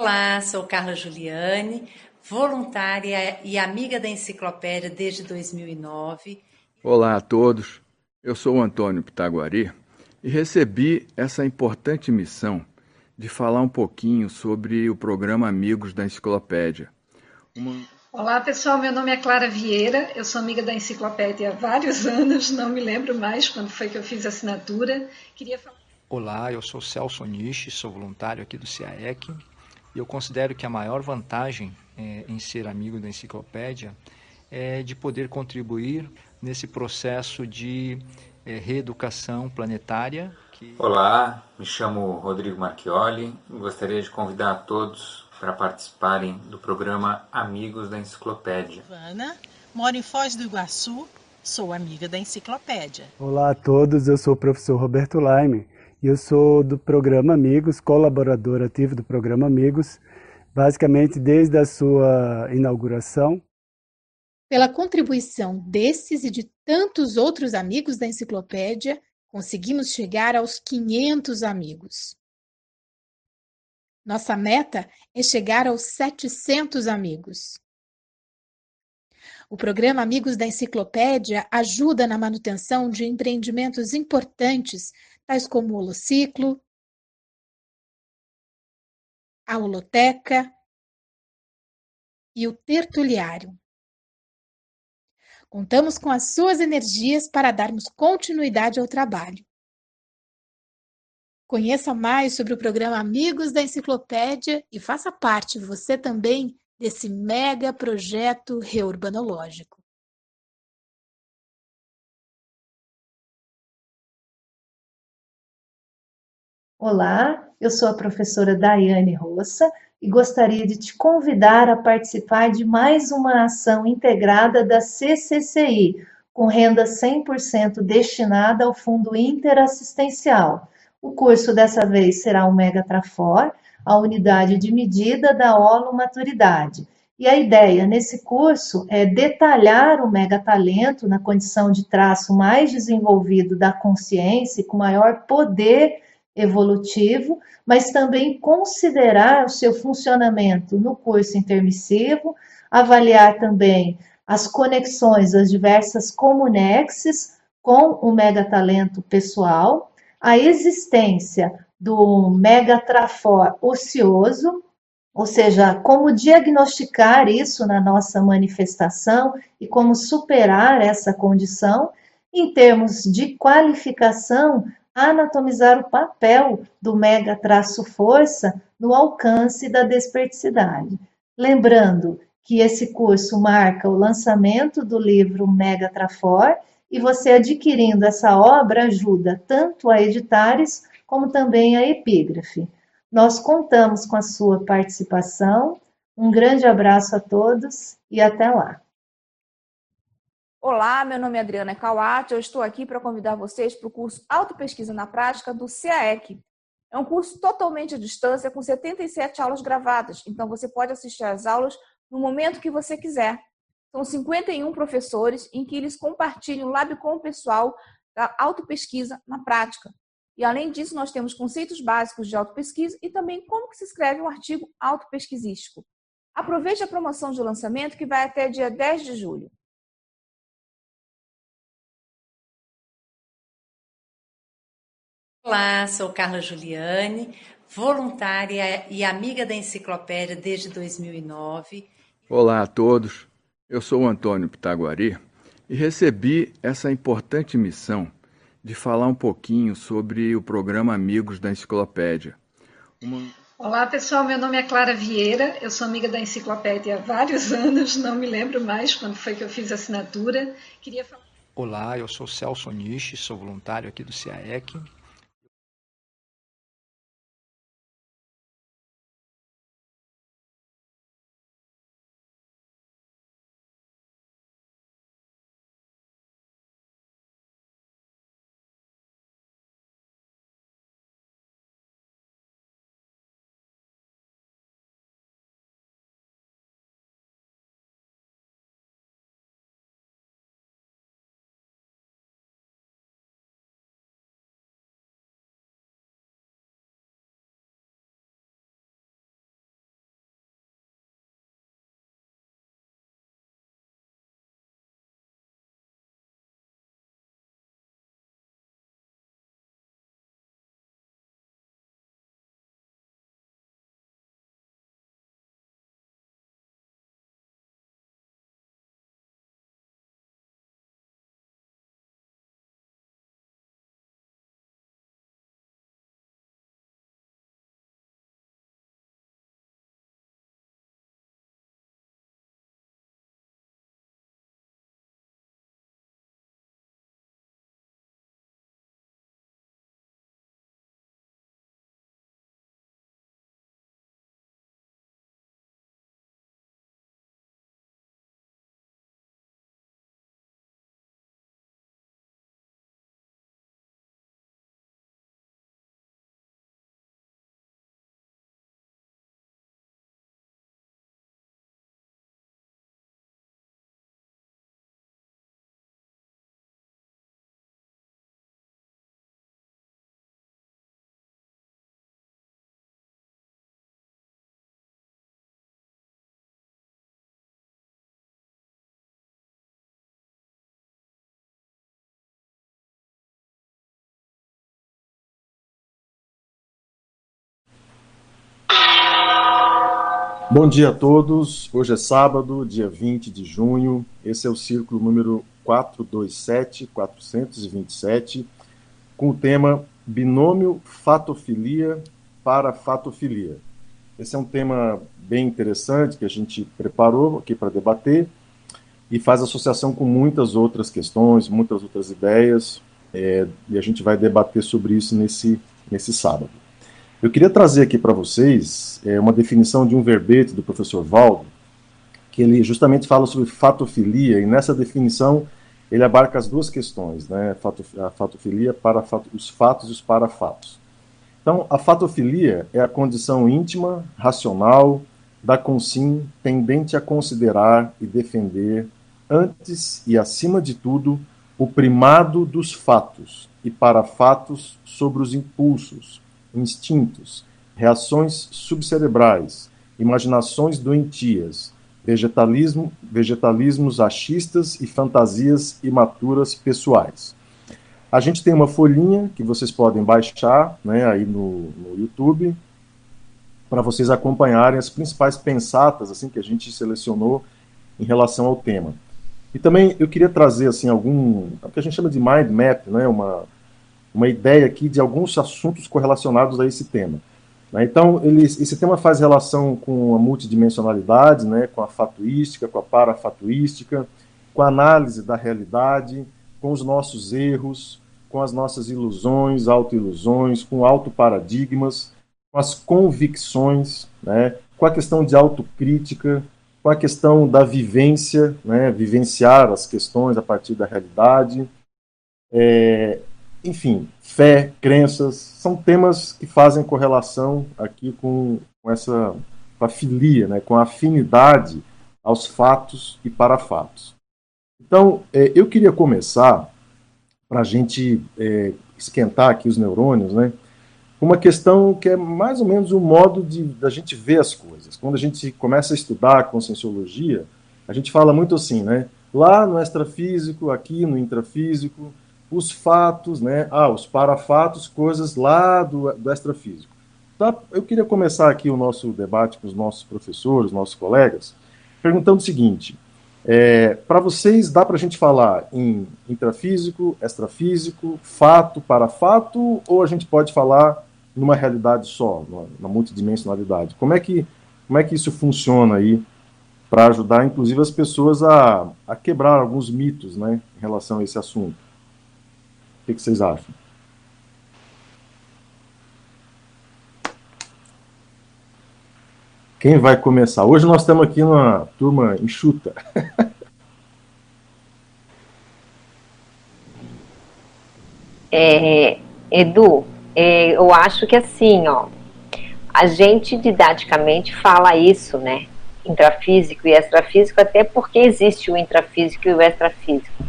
Olá, sou Carla Juliane, voluntária e amiga da Enciclopédia desde 2009. Olá a todos, eu sou o Antônio Pitaguari e recebi essa importante missão de falar um pouquinho sobre o programa Amigos da Enciclopédia. Uma... Olá pessoal, meu nome é Clara Vieira, eu sou amiga da Enciclopédia há vários anos, não me lembro mais quando foi que eu fiz a assinatura. Queria falar... Olá, eu sou Celso Nishi, sou voluntário aqui do CAEC e eu considero que a maior vantagem é, em ser amigo da enciclopédia é de poder contribuir nesse processo de é, reeducação planetária. Que... Olá, me chamo Rodrigo Marchioli e gostaria de convidar a todos para participarem do programa Amigos da Enciclopédia. Ana, moro em Foz do Iguaçu, sou amiga da Enciclopédia. Olá a todos, eu sou o professor Roberto Laime eu sou do programa Amigos, colaborador ativo do programa Amigos, basicamente desde a sua inauguração. Pela contribuição desses e de tantos outros amigos da enciclopédia, conseguimos chegar aos 500 amigos. Nossa meta é chegar aos 700 amigos. O programa Amigos da Enciclopédia ajuda na manutenção de empreendimentos importantes tais como o Holociclo, a Holoteca e o Tertuliário. Contamos com as suas energias para darmos continuidade ao trabalho. Conheça mais sobre o programa Amigos da Enciclopédia e faça parte você também desse mega projeto reurbanológico. Olá, eu sou a professora Daiane Roça e gostaria de te convidar a participar de mais uma ação integrada da CCCI, com renda 100% destinada ao Fundo Interassistencial. O curso dessa vez será o Mega Trafor, a unidade de medida da Olo Maturidade. E a ideia nesse curso é detalhar o mega talento na condição de traço mais desenvolvido da consciência e com maior poder evolutivo, mas também considerar o seu funcionamento no curso intermissivo, avaliar também as conexões das diversas comunexes com o megatalento pessoal, a existência do megatrafor ocioso, ou seja, como diagnosticar isso na nossa manifestação e como superar essa condição, em termos de qualificação anatomizar o papel do mega traço força no alcance da desperticidade. Lembrando que esse curso marca o lançamento do livro Mega Trafor e você adquirindo essa obra ajuda tanto a editares como também a epígrafe. Nós contamos com a sua participação. Um grande abraço a todos e até lá. Olá, meu nome é Adriana Kawati, eu estou aqui para convidar vocês para o curso Autopesquisa na Prática do CAEC. É um curso totalmente à distância, com 77 aulas gravadas, então você pode assistir às aulas no momento que você quiser. São 51 professores em que eles compartilham o lab com o pessoal da autopesquisa na prática. E além disso, nós temos conceitos básicos de autopesquisa e também como que se escreve um artigo autopesquisístico. Aproveite a promoção de lançamento que vai até dia 10 de julho. Olá, sou Carla Juliane, voluntária e amiga da Enciclopédia desde 2009. Olá a todos, eu sou o Antônio Pitaguari e recebi essa importante missão de falar um pouquinho sobre o programa Amigos da Enciclopédia. Uma... Olá pessoal, meu nome é Clara Vieira, eu sou amiga da Enciclopédia há vários anos, não me lembro mais quando foi que eu fiz a assinatura. Queria falar... Olá, eu sou Celso Nishi, sou voluntário aqui do CAEC Bom dia a todos. Hoje é sábado, dia 20 de junho. Esse é o círculo número 427, 427, com o tema Binômio Fatofilia para Fatofilia. Esse é um tema bem interessante que a gente preparou aqui para debater e faz associação com muitas outras questões, muitas outras ideias, é, e a gente vai debater sobre isso nesse, nesse sábado. Eu queria trazer aqui para vocês é, uma definição de um verbete do professor Valdo, que ele justamente fala sobre fatofilia, e nessa definição ele abarca as duas questões, né? a fatofilia para os fatos e os parafatos. Então, a fatofilia é a condição íntima, racional, da consim tendente a considerar e defender, antes e acima de tudo, o primado dos fatos e parafatos sobre os impulsos, instintos, reações subcerebrais, imaginações doentias, vegetalismo, vegetalismos achistas e fantasias imaturas pessoais. A gente tem uma folhinha que vocês podem baixar né, aí no, no YouTube para vocês acompanharem as principais pensatas assim que a gente selecionou em relação ao tema. E também eu queria trazer assim algum, o que a gente chama de mind map, né, uma uma ideia aqui de alguns assuntos correlacionados a esse tema. Né? Então, ele, esse tema faz relação com a multidimensionalidade, né, com a fatuística, com a parafatuística, com a análise da realidade, com os nossos erros, com as nossas ilusões, autoilusões, com autoparadigmas, com as convicções, né, com a questão de autocrítica, com a questão da vivência, né, vivenciar as questões a partir da realidade, é, enfim, fé, crenças, são temas que fazem correlação aqui com, com essa com a filia, né, com a afinidade aos fatos e para fatos. Então, é, eu queria começar, para a gente é, esquentar aqui os neurônios, né, uma questão que é mais ou menos o modo de da gente ver as coisas. Quando a gente começa a estudar conscienciologia, a gente fala muito assim, né? Lá no extrafísico, aqui no intrafísico, os fatos, né? Ah, os parafatos, coisas lá do, do extrafísico. Tá? Eu queria começar aqui o nosso debate com os nossos professores, nossos colegas, perguntando o seguinte: é, para vocês, dá para a gente falar em intrafísico, extrafísico, fato, parafato, ou a gente pode falar numa realidade só, na multidimensionalidade? Como é que, como é que isso funciona aí para ajudar, inclusive, as pessoas a, a quebrar alguns mitos né, em relação a esse assunto? Que, que vocês acham? Quem vai começar? Hoje nós estamos aqui numa turma enxuta. É, Edu, é, eu acho que assim, ó, a gente didaticamente fala isso, né? Intrafísico e extrafísico, até porque existe o intrafísico e o extrafísico.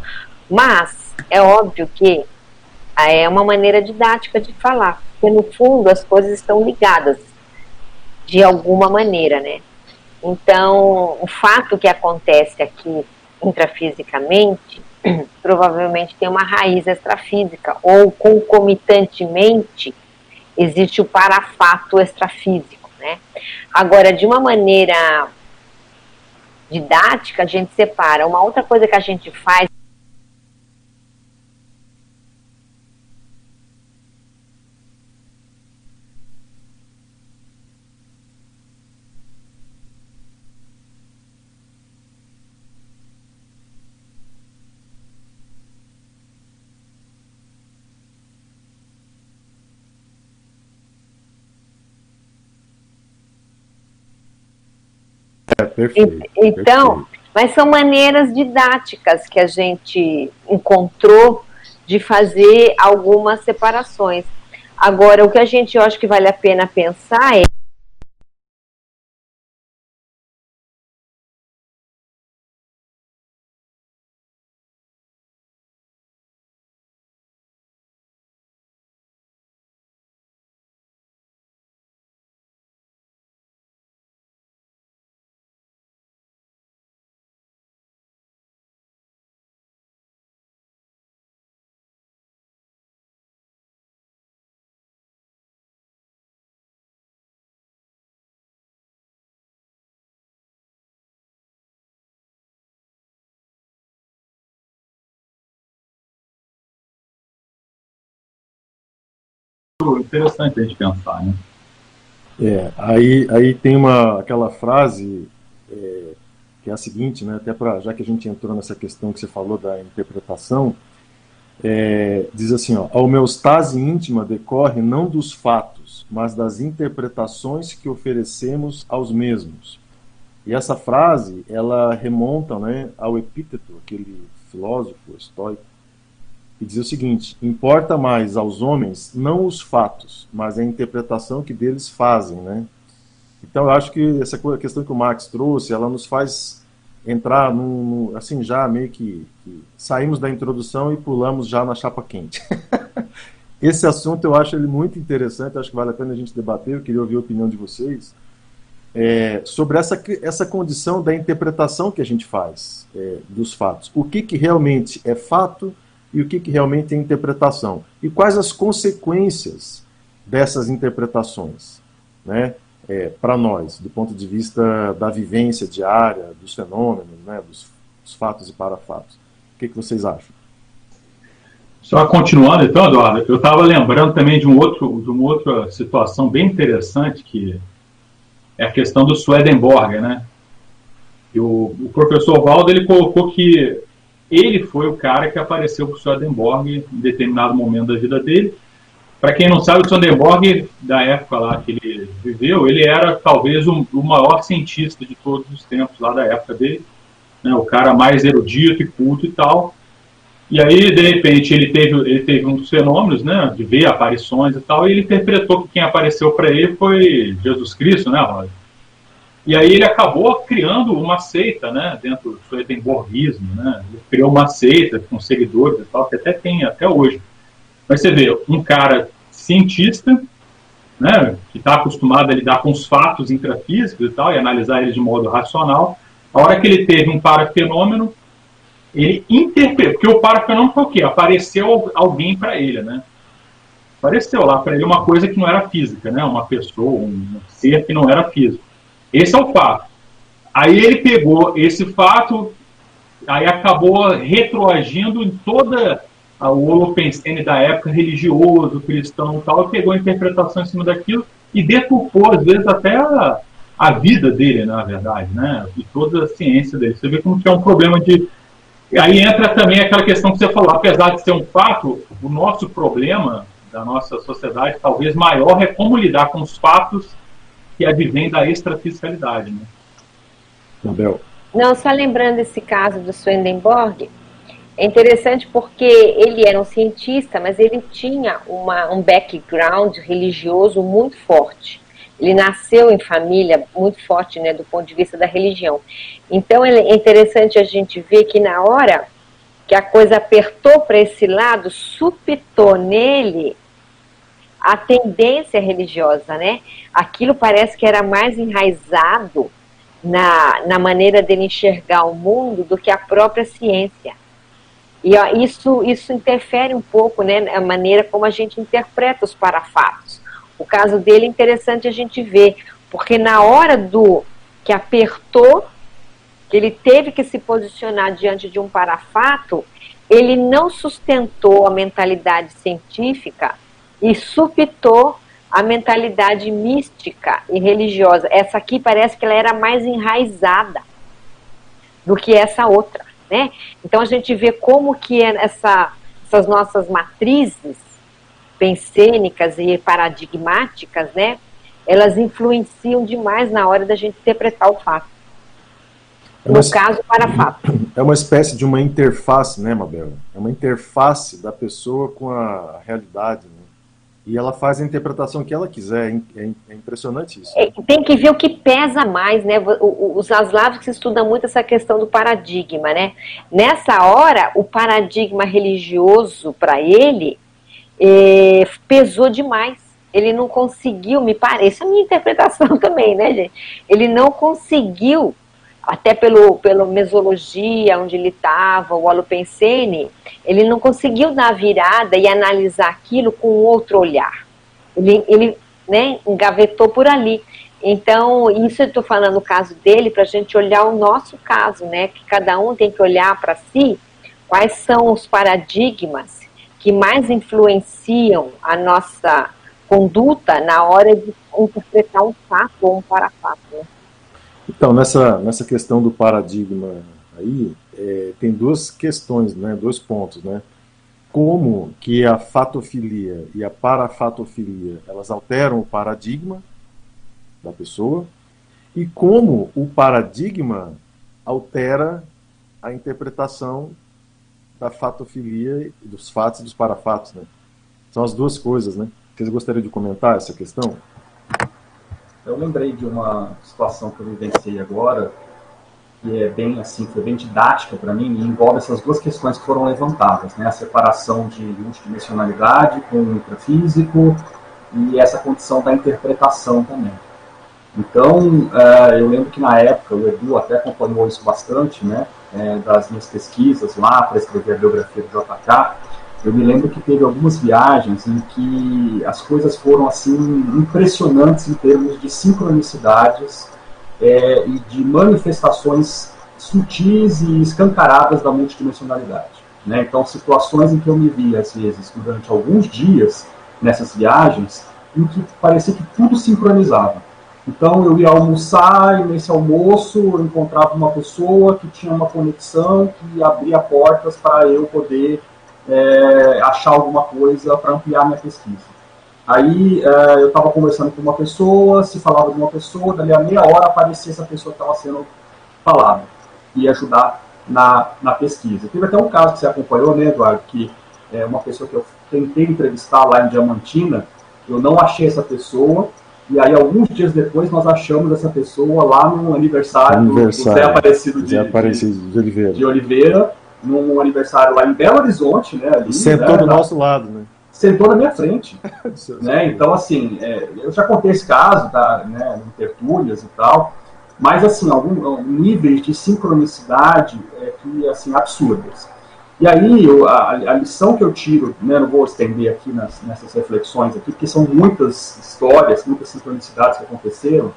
Mas é óbvio que é uma maneira didática de falar, porque no fundo as coisas estão ligadas de alguma maneira, né? Então, o fato que acontece aqui intrafisicamente provavelmente tem uma raiz extrafísica, ou concomitantemente existe o parafato extrafísico, né? Agora, de uma maneira didática, a gente separa. Uma outra coisa que a gente faz É, perfeito, então, perfeito. mas são maneiras didáticas que a gente encontrou de fazer algumas separações. Agora, o que a gente eu acho que vale a pena pensar é interessante a gente pensar, né? É, aí, aí tem uma, aquela frase é, que é a seguinte, né, até para já que a gente entrou nessa questão que você falou da interpretação, é, diz assim, ó, a homeostase íntima decorre não dos fatos, mas das interpretações que oferecemos aos mesmos. E essa frase, ela remonta né, ao Epíteto, aquele filósofo estoico, que dizia o seguinte: importa mais aos homens não os fatos, mas a interpretação que deles fazem, né? Então eu acho que essa questão que o Marx trouxe, ela nos faz entrar num, assim já meio que, que saímos da introdução e pulamos já na chapa quente. Esse assunto eu acho ele muito interessante, acho que vale a pena a gente debater. Eu queria ouvir a opinião de vocês é, sobre essa, essa condição da interpretação que a gente faz é, dos fatos. O que, que realmente é fato e o que, que realmente é interpretação. E quais as consequências dessas interpretações né, é, para nós, do ponto de vista da vivência diária, dos fenômenos, né, dos, dos fatos e parafatos. O que, que vocês acham? Só continuando então, Eduardo, eu estava lembrando também de, um outro, de uma outra situação bem interessante que é a questão do Swedenborg, né? E o, o professor Valdo ele colocou que ele foi o cara que apareceu para o Swedenborg em determinado momento da vida dele. Para quem não sabe, o Swedenborg, da época lá que ele viveu, ele era talvez o, o maior cientista de todos os tempos lá da época dele, né? o cara mais erudito e culto e tal. E aí, de repente, ele teve, ele teve um dos fenômenos, né, de ver aparições e tal, e ele interpretou que quem apareceu para ele foi Jesus Cristo, né, Roger? E aí ele acabou criando uma seita, né, dentro do Swedenborgismo, né, ele criou uma seita com seguidores e tal, que até tem até hoje. Mas você vê, um cara cientista, né, que está acostumado a lidar com os fatos intrafísicos e tal, e analisar eles de modo racional, a hora que ele teve um parafenômeno, ele interpretou, porque o parafenômeno foi o quê? Apareceu alguém para ele, né? Apareceu lá para ele uma coisa que não era física, né? Uma pessoa, um ser que não era físico. Esse é o fato. Aí ele pegou esse fato, aí acabou retroagindo em toda o Holopensene da época, religioso, cristão e tal, pegou a interpretação em cima daquilo e deturpou, às vezes, até a, a vida dele, na verdade, né? E toda a ciência dele. Você vê como que é um problema de Aí entra também aquela questão que você falou, apesar de ser um fato, o nosso problema da nossa sociedade, talvez maior, é como lidar com os fatos que advêm da extrafiscalidade. Né? Abel. Não, só lembrando esse caso do Swedenborg, é interessante porque ele era um cientista, mas ele tinha uma, um background religioso muito forte. Ele nasceu em família muito forte, né, do ponto de vista da religião. Então é interessante a gente ver que na hora que a coisa apertou para esse lado, supitou nele a tendência religiosa, né? Aquilo parece que era mais enraizado na, na maneira dele enxergar o mundo do que a própria ciência. E ó, isso, isso interfere um pouco né, na maneira como a gente interpreta os parafatos. O caso dele é interessante a gente ver, porque na hora do que apertou, que ele teve que se posicionar diante de um parafato, ele não sustentou a mentalidade científica e supitou a mentalidade mística e religiosa. Essa aqui parece que ela era mais enraizada do que essa outra, né? Então a gente vê como que é essa, essas nossas matrizes pensênicas e paradigmáticas, né? Elas influenciam demais na hora da gente interpretar o fato. É no caso, para fato. É uma espécie de uma interface, né, Mabel? É uma interface da pessoa com a realidade? E ela faz a interpretação que ela quiser. É, é impressionante isso. É, tem que ver o que pesa mais, né? Os Aslavos estudam muito essa questão do paradigma, né? Nessa hora, o paradigma religioso para ele é, pesou demais. Ele não conseguiu, me parece, a minha interpretação também, né, gente? Ele não conseguiu, até pelo, pela mesologia onde ele estava, o Alopensene, ele não conseguiu dar a virada e analisar aquilo com outro olhar. Ele, ele né, engavetou por ali. Então, isso eu estou falando no caso dele, para a gente olhar o nosso caso, né? Que cada um tem que olhar para si quais são os paradigmas que mais influenciam a nossa conduta na hora de interpretar um fato ou um parafato. Né? Então, nessa, nessa questão do paradigma aí, é, tem duas questões, né, dois pontos, né? Como que a fatofilia e a parafatofilia, elas alteram o paradigma da pessoa e como o paradigma altera a interpretação da fatofilia, dos fatos e dos parafatos, né? São as duas coisas, né? Vocês gostariam de comentar essa questão? Eu lembrei de uma situação que eu vivenciei agora, que é bem assim, foi bem didática para mim, e envolve essas duas questões que foram levantadas, né? A separação de multidimensionalidade com o intrafísico e essa condição da interpretação também. Então, uh, eu lembro que na época, o Edu até acompanhou isso bastante, né, é, das minhas pesquisas lá para escrever a biografia do JK, eu me lembro que teve algumas viagens em que as coisas foram assim impressionantes em termos de sincronicidades é, e de manifestações sutis e escancaradas da multidimensionalidade. Né? Então, situações em que eu me vi, às vezes, durante alguns dias nessas viagens, em que parecia que tudo sincronizava. Então eu ia almoçar e nesse almoço eu encontrava uma pessoa que tinha uma conexão que abria portas para eu poder é, achar alguma coisa para ampliar minha pesquisa. Aí é, eu estava conversando com uma pessoa, se falava de uma pessoa, dali a meia hora aparecia essa pessoa que estava sendo falada e ajudar na, na pesquisa. Teve até um caso que você acompanhou, né, Eduardo, que é uma pessoa que eu tentei entrevistar lá em Diamantina, eu não achei essa pessoa, e aí, alguns dias depois, nós achamos essa pessoa lá no aniversário, aniversário do Zé Aparecido, de, Zé Aparecido de, de, Oliveira. de Oliveira, num aniversário lá em Belo Horizonte, né? Ali, sentou né, do nosso lado, né? Sentou na minha frente. né? Então, assim, é, eu já contei esse caso, tá, né, em tertúlias e tal, mas, assim, alguns níveis de sincronicidade é, que, assim, absurdas. E aí, eu, a, a, lição que eu tiro, né, não vou estender aqui nas, nessas reflexões aqui, porque são muitas histórias, muitas sincronicidades que aconteceram,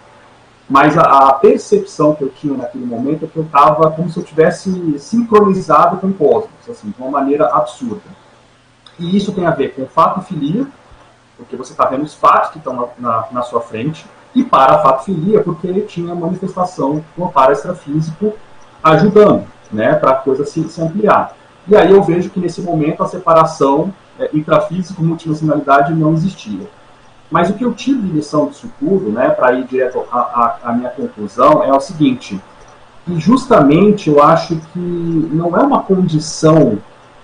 mas a, a percepção que eu tinha naquele momento é que eu estava como se eu tivesse sincronizado com o cosmos, assim, de uma maneira absurda. E isso tem a ver com fato e filia, porque você está vendo os fatos que estão na, na, na, sua frente, e para fato e filia, porque ele tinha manifestação no para extrafísico ajudando, né, para a coisa se, se ampliar. E aí eu vejo que nesse momento a separação é, intrafísico multinacionalidade não existia. Mas o que eu tive de lição disso tudo, né, para ir direto à minha conclusão, é o seguinte: que justamente eu acho que não é uma condição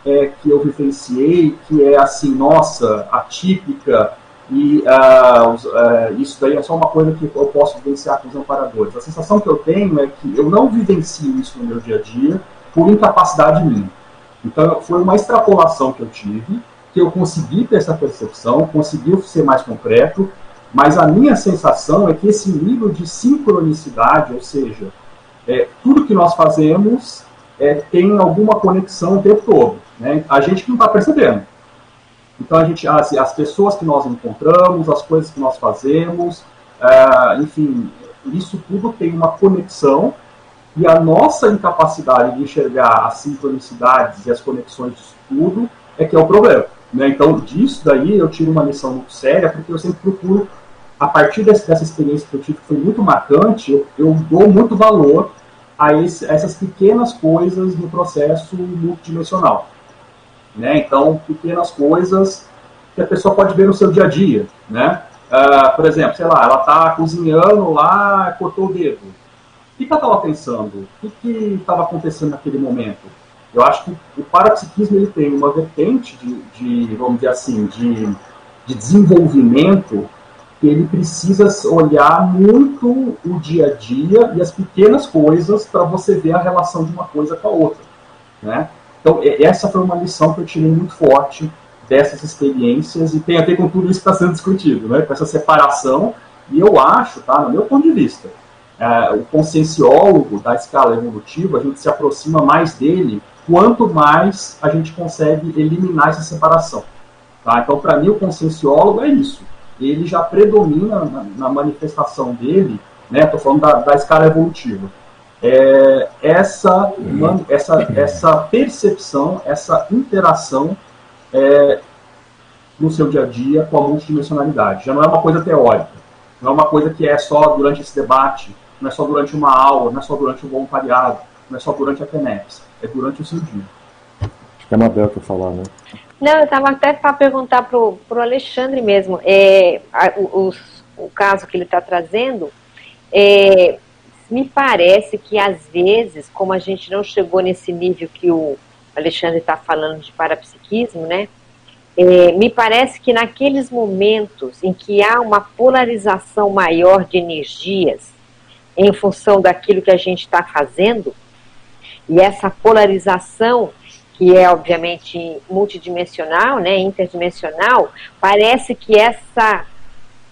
é, que eu vivenciei que é assim, nossa, atípica, e uh, uh, isso daí é só uma coisa que eu posso vivenciar com os amparadores. A sensação que eu tenho é que eu não vivencio isso no meu dia a dia por incapacidade minha. Então, foi uma extrapolação que eu tive, que eu consegui ter essa percepção, consegui ser mais concreto, mas a minha sensação é que esse nível de sincronicidade, ou seja, é, tudo que nós fazemos é, tem alguma conexão o tempo todo. Né? A gente não está percebendo. Então, a gente, as, as, pessoas que nós encontramos, as coisas que nós fazemos, é, enfim, isso tudo tem uma conexão e a nossa incapacidade de enxergar as sincronicidades e as conexões disso tudo é que é o problema. Né? Então, disso daí eu tiro uma lição muito séria, porque eu sempre procuro, a partir desse, dessa experiência que eu tive, que foi muito marcante, eu, eu dou muito valor a, esse, a, essas pequenas coisas no processo multidimensional. Né? Então, pequenas coisas que a pessoa pode ver no seu dia a dia. Né? Uh, por exemplo, sei lá, ela está cozinhando lá, cortou o dedo que, que ela estava pensando? O que estava acontecendo naquele momento? Eu acho que o parapsiquismo ele tem uma vertente de, de vamos dizer assim, de, de desenvolvimento que ele precisa olhar muito o dia a dia e as pequenas coisas para você ver a relação de uma coisa com a outra. Né? Então, essa foi uma lição que eu tirei muito forte dessas experiências e tem a ver com tudo isso que está sendo discutido, né? com essa separação. E eu acho, tá, no meu ponto de vista, é, o conscienciólogo da escala evolutiva, a gente se aproxima mais dele quanto mais a gente consegue eliminar essa separação. Tá? Então, para mim, o conscienciólogo é isso. Ele já predomina na, na manifestação dele, né? Estou falando da, da, escala evolutiva. É, essa, essa, essa percepção, essa interação é, no seu dia a dia com a multidimensionalidade. Já não é uma coisa teórica, não é uma coisa que é só durante esse debate, não é só durante uma aula, não é só durante o voluntariado, não é só durante a FENEX, é durante o seu dia. Acho que é a Mabel que falar, né? Não, eu estava até para perguntar para o Alexandre mesmo, é, a, o, o, caso que ele está trazendo, é, me parece que às vezes, como a gente não chegou nesse nível que o Alexandre está falando de parapsiquismo, né? É, me parece que naqueles momentos em que há uma polarização maior de energias em função daquilo que a gente está fazendo, e essa polarização, que é obviamente multidimensional, né, interdimensional, parece que essa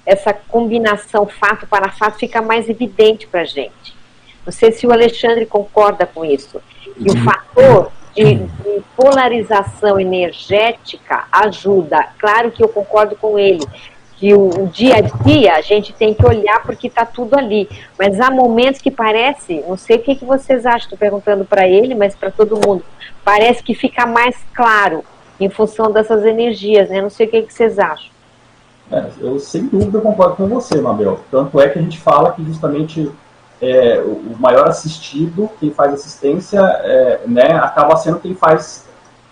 essa combinação fato para fato fica mais evidente para a gente. Não sei se o Alexandre concorda com isso. Que o uhum. fator de, de, polarização energética ajuda. Claro que eu concordo com ele, que o, o dia a dia a gente tem que olhar porque está tudo ali. Mas há momentos que parece, não sei o que, que vocês acham, estou perguntando para ele, mas para todo mundo, parece que fica mais claro em função dessas energias, né? Não sei o que, que vocês acham. É, eu sem dúvida concordo com você, Mabel. Tanto é que a gente fala que justamente é, o maior assistido, quem faz assistência, é, né, acaba sendo quem faz.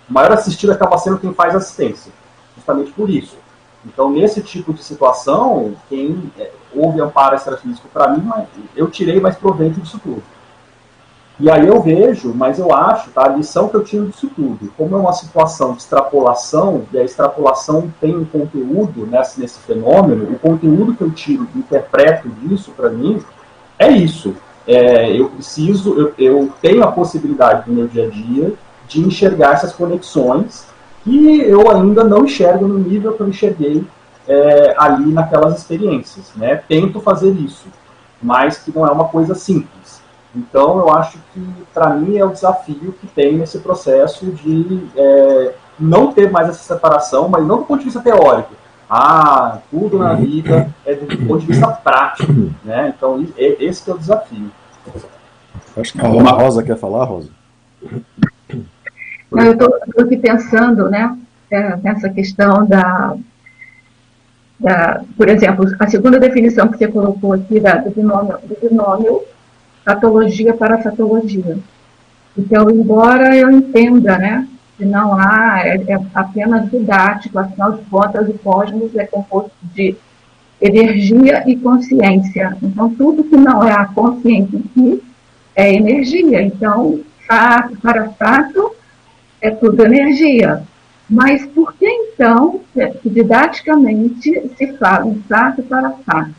O maior assistido acaba sendo quem faz assistência. Justamente por isso. Então, nesse tipo de situação, quem é, houve amparo extrafísico para mim, eu tirei mais proveito disso tudo. E aí eu vejo, mas eu acho, tá, a lição que eu tiro disso tudo, como é uma situação de extrapolação, e a extrapolação tem um conteúdo nesse, nesse fenômeno, o conteúdo que eu tiro, interpreto disso para mim, é isso. É, eu preciso, eu, eu tenho a possibilidade no meu dia a dia de enxergar essas conexões que eu ainda não enxergo no nível que eu enxerguei é, ali naquelas experiências. Né? Tento fazer isso, mas que não é uma coisa simples. Então, eu acho que, para mim, é o desafio que tem nesse processo de é, não ter mais essa separação, mas não do ponto de vista teórico. Ah, tudo na vida é do ponto de vista prático. Né? Então, esse é o desafio. Acho que a Rosa quer falar, Rosa? Eu estou aqui pensando né, é, nessa questão da, da, por exemplo, a segunda definição que você colocou aqui da, do binômio, do binômio patologia para patologia. Então, embora eu entenda, né, que não há, é, é apenas didático, afinal de contas, o cosmos é composto de energia e consciência. Então, tudo que não é a consciência em si é energia. Então, fato para fato é tudo energia. Mas por que então, didaticamente, se fala em fato para fato?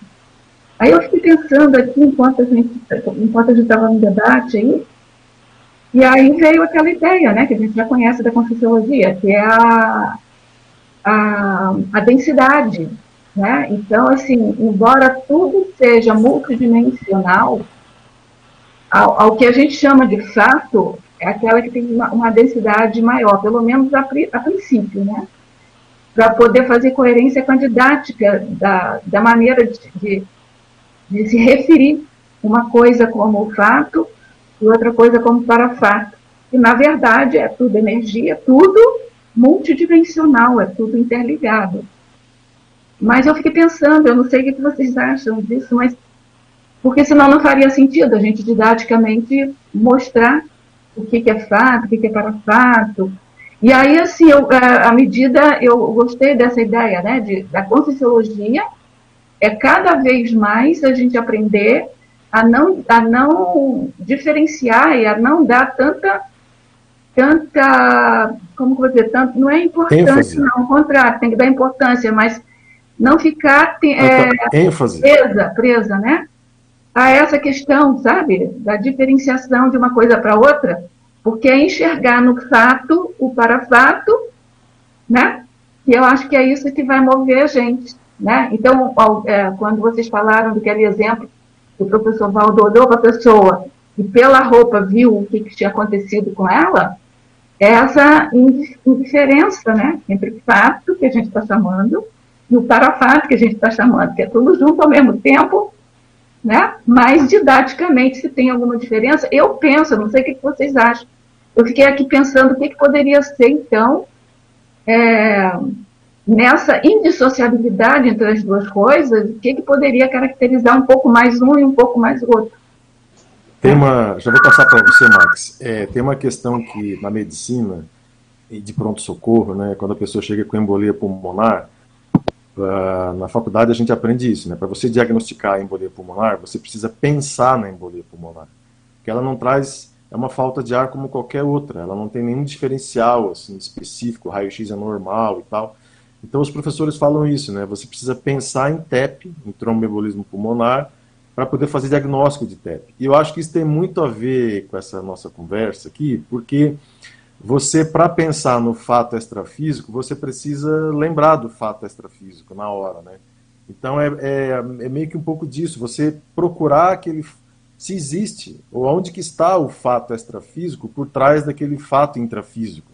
Aí eu fiquei pensando aqui, enquanto a gente enquanto a gente estava no debate aí, e aí veio aquela ideia, né, que a gente já conhece da Conscienciologia, que é a, a, a densidade. Né? Então, assim, embora tudo seja multidimensional, ao, ao, que a gente chama de fato é aquela que tem uma, uma densidade maior, pelo menos a, a princípio, né? Para poder fazer coerência com a didática da, da maneira de, de de se referir uma coisa como fato e outra coisa como para fato. E, na verdade, é tudo energia, tudo multidimensional, é tudo interligado. Mas eu fiquei pensando, eu não sei o que vocês acham disso, mas porque senão não faria sentido a gente didaticamente mostrar o que, é fato, o que, é para fato. E aí, assim, eu, a, medida, eu gostei dessa ideia, né, de, da conscienciologia, é cada vez mais a gente aprender a não, a não diferenciar e a não dar tanta, tanta, como vou dizer, tanto, não é importância, não, ao contrário, tem que dar importância, mas não ficar é, presa, presa, né? A essa questão, sabe, da diferenciação de uma coisa para outra, porque é enxergar no fato o para fato, né? E eu acho que é isso que vai mover a gente. Né? Então, é, quando vocês falaram daquele exemplo o professor Valdo olhou para a pessoa e pela roupa viu o que, que tinha acontecido com ela, é essa indiferença né, entre o fato que a gente está chamando e o parafato que a gente está chamando, que é tudo junto ao mesmo tempo, né? mas didaticamente se tem alguma diferença. Eu penso, não sei o que, vocês acham, eu fiquei aqui pensando o que, que poderia ser, então, é, nessa indissociabilidade entre as duas coisas, o que, que poderia caracterizar um pouco mais um e um pouco mais o outro? Tem uma, já vou passar para você, Max. É, tem uma questão que na medicina e de pronto-socorro, né, quando a pessoa chega com embolia pulmonar, uh, na faculdade a gente aprende isso, né? Para você diagnosticar a embolia pulmonar, você precisa pensar na embolia pulmonar, porque ela não traz é uma falta de ar como qualquer outra, ela não tem nenhum diferencial assim específico, raio-x é normal e tal. Então os professores falam isso, né? Você precisa pensar em TEP, em tromboembolismo pulmonar, para poder fazer diagnóstico de TEP. E eu acho que isso tem muito a ver com essa nossa conversa aqui, porque você, para pensar no fato extrafísico, você precisa lembrar do fato extrafísico na hora, né? Então é, é, é meio que um pouco disso, você procurar aquele se existe ou onde que está o fato extrafísico por trás daquele fato intrafísico.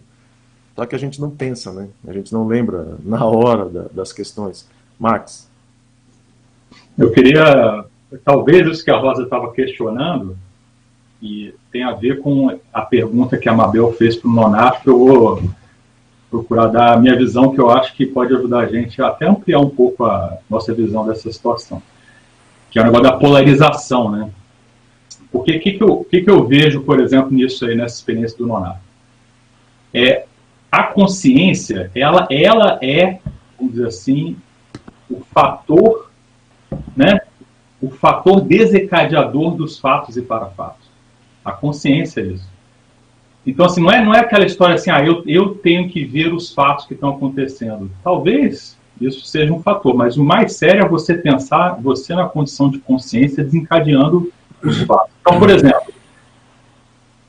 Só que a gente não pensa, né? A gente não lembra na hora da, das questões. Max. Eu queria, talvez isso que a Rosa estava questionando, e tem a ver com a pergunta que a Mabel fez para o que eu vou procurar dar a minha visão, que eu acho que pode ajudar a gente a até ampliar um pouco a nossa visão dessa situação, que é o negócio da polarização, né? Porque o que, que, eu, que, que eu vejo, por exemplo, nisso aí, nessa experiência do Nonato? É, a consciência, ela, ela é, vamos dizer assim, o fator, né? O fator desencadeador dos fatos e parafatos. A consciência é isso. Então, assim, não é, não é aquela história assim, ah, eu, eu tenho que ver os fatos que estão acontecendo. Talvez isso seja um fator, mas o mais sério é você pensar, você na condição de consciência, desencadeando os fatos. Então, por exemplo,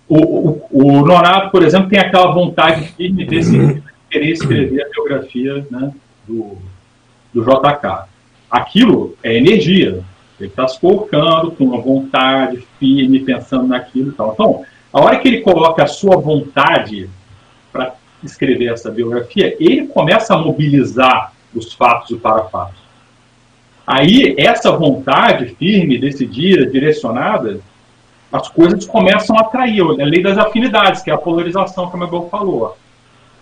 o, o, o Nonato, por exemplo, tem aquela vontade firme de querer escrever a biografia né, do, do JK. Aquilo é energia, ele está se colocando com uma vontade firme, pensando naquilo e tal. Então, a hora que ele coloca a sua vontade para escrever essa biografia, ele começa a mobilizar os fatos e parafatos. Aí, essa vontade firme, decidida, direcionada, as coisas começam a atrair. A lei das afinidades, que é a polarização, como a Mabel falou.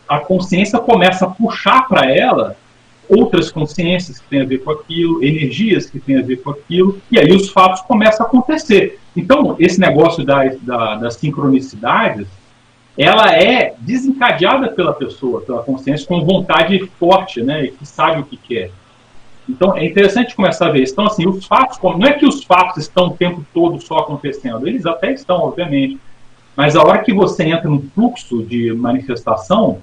A consciência começa a puxar para ela outras consciências que têm a ver com aquilo, energias que têm a ver com aquilo, e aí os fatos começam a acontecer. Então, esse negócio da, da, das sincronicidades, ela é desencadeada pela pessoa, pela consciência, com vontade forte, né, que sabe o que quer. Então, é interessante começar a ver. Então, assim, os fatos, não é que os fatos estão o tempo todo só acontecendo, eles até estão, obviamente, mas a hora que você entra num fluxo de manifestação,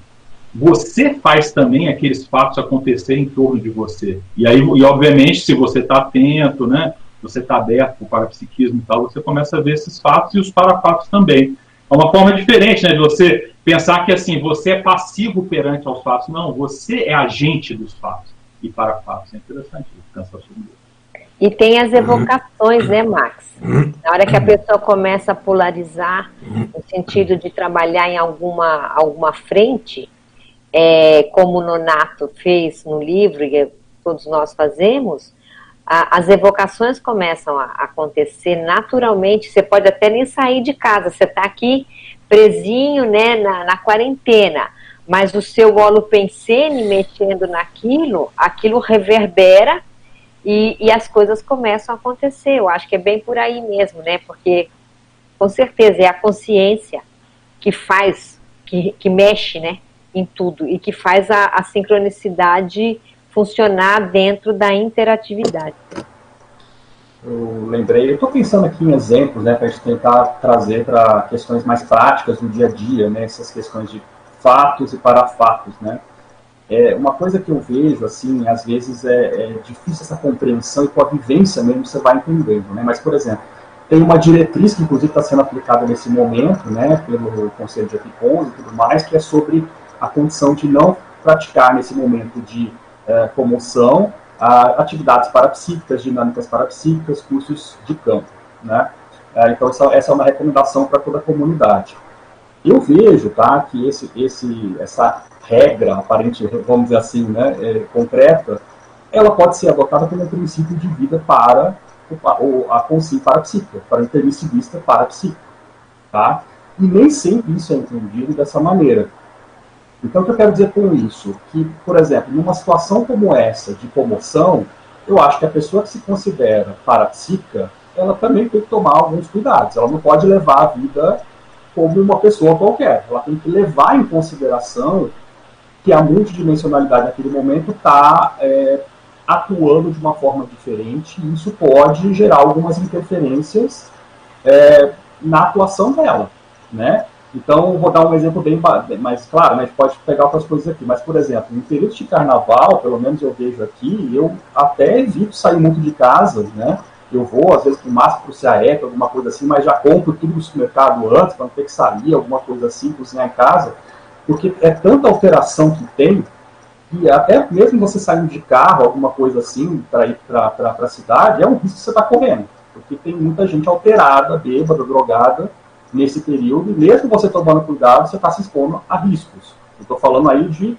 você faz também aqueles fatos acontecerem em torno de você. E aí, e obviamente, se você está atento, né, você está aberto para o psiquismo e tal, você começa a ver esses fatos e os parafatos também. É uma forma diferente, né, de você pensar que assim, você é passivo perante aos fatos. Não, você é agente dos fatos e parafatos. É interessante pensar sobre isso. E tem as evocações, né, Max? Na hora que a pessoa começa a polarizar, no sentido de trabalhar em alguma, alguma frente, é, como o Nonato fez no livro, e todos nós fazemos, a, as evocações começam a, a acontecer naturalmente. Você pode até nem sair de casa, você está aqui presinho né, na, na quarentena, mas o seu holopensene mexendo naquilo, aquilo reverbera e, e, as coisas começam a acontecer. Eu acho que é bem por aí mesmo, né? Porque com certeza é a consciência que faz, que, que mexe, né? Em tudo e que faz a, a sincronicidade funcionar dentro da interatividade. Eu lembrei, eu estou pensando aqui em exemplos, né, para a gente tentar trazer para questões mais práticas do dia a dia, né, essas questões de fatos e parafatos, né. É, uma coisa que eu vejo, assim, às vezes é, é difícil essa compreensão e com a vivência mesmo você vai entendendo, né, mas, por exemplo, tem uma diretriz que inclusive está sendo aplicada nesse momento, né, pelo Conselho de Epicons e tudo mais, que é sobre a condição de não praticar nesse momento de é, comoção atividades parapsíquicas, dinâmicas parapsíquicas, cursos de campo. Né? É, então, essa, essa, é uma recomendação para toda a comunidade. Eu vejo tá, que esse, esse, essa regra, aparente, vamos dizer assim, né, é, concreta, ela pode ser adotada como um princípio de vida para a consciência parapsíquica, para o intermissivista parapsíquico. Tá? E nem sempre isso é entendido dessa maneira. Então, o que eu quero dizer com isso? Que, por exemplo, numa situação como essa, de comoção, eu acho que a pessoa que se considera parapsíquica, ela também tem que tomar alguns cuidados. Ela não pode levar a vida como uma pessoa qualquer. Ela tem que levar em consideração que a multidimensionalidade naquele momento está é, atuando de uma forma diferente e isso pode gerar algumas interferências é, na atuação dela, né? Então, vou dar um exemplo bem mais claro, né? a gente pode pegar outras coisas aqui, mas, por exemplo, em período de carnaval, pelo menos eu vejo aqui, eu até evito sair muito de casa, né? Eu vou, às vezes, com massa para o CAEP, alguma coisa assim, mas já compro tudo no supermercado antes, para não ter que sair, alguma coisa assim, cozinhar em casa, porque é tanta alteração que tem, e até mesmo você saindo de carro, alguma coisa assim, para ir para a cidade, é um risco que você está correndo, porque tem muita gente alterada, bêbada, drogada, nesse período, mesmo você tomando cuidado, você está se expondo a riscos. Estou falando aí de,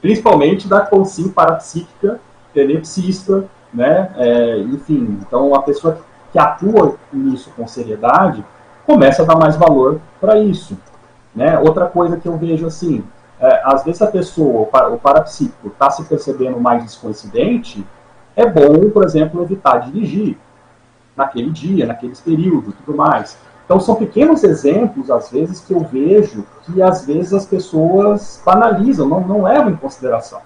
principalmente da consciência parapsíquica, tenepsista, né? É, enfim, então a pessoa que atua nisso com seriedade começa a dar mais valor para isso. Né? Outra coisa que eu vejo assim, é, às vezes a pessoa, o parapsíquico, está se percebendo mais descoincidente, é bom, por exemplo, evitar dirigir naquele dia, naqueles períodos tudo mais. Então, são pequenos exemplos, às vezes, que eu vejo que, às vezes, as pessoas banalizam, não, não levam em consideração.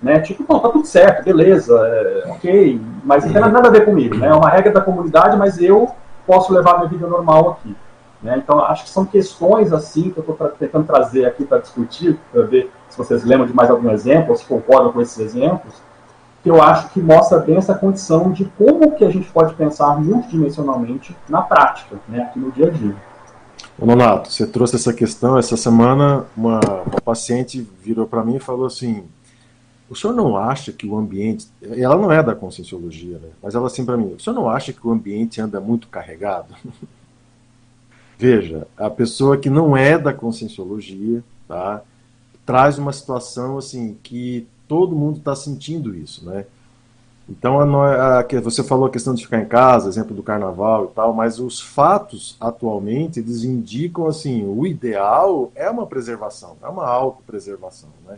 Né? Tipo, tá tudo certo, beleza, é, ok, mas não tem nada a ver comigo. Né? É uma regra da comunidade, mas eu posso levar minha vida normal aqui. Né? Então, acho que são questões assim que eu estou tentando trazer aqui para discutir, para ver se vocês lembram de mais algum exemplo, ou se concordam com esses exemplos, que eu acho que mostra bem essa condição de como que a gente pode pensar multidimensionalmente na prática, né, aqui no dia a dia. Ô Nonato, você trouxe essa questão, essa semana uma, uma paciente virou para mim e falou assim, o senhor não acha que o ambiente, ela não é da conscienciologia, né, mas ela assim para mim, o senhor não acha que o ambiente anda muito carregado? Veja, a pessoa que não é da conscienciologia, tá, traz uma situação assim que todo mundo está sentindo isso, né? Então, a, a, você falou a questão de ficar em casa, exemplo do carnaval e tal, mas os fatos atualmente eles indicam assim, o ideal é uma preservação, é uma autopreservação, né?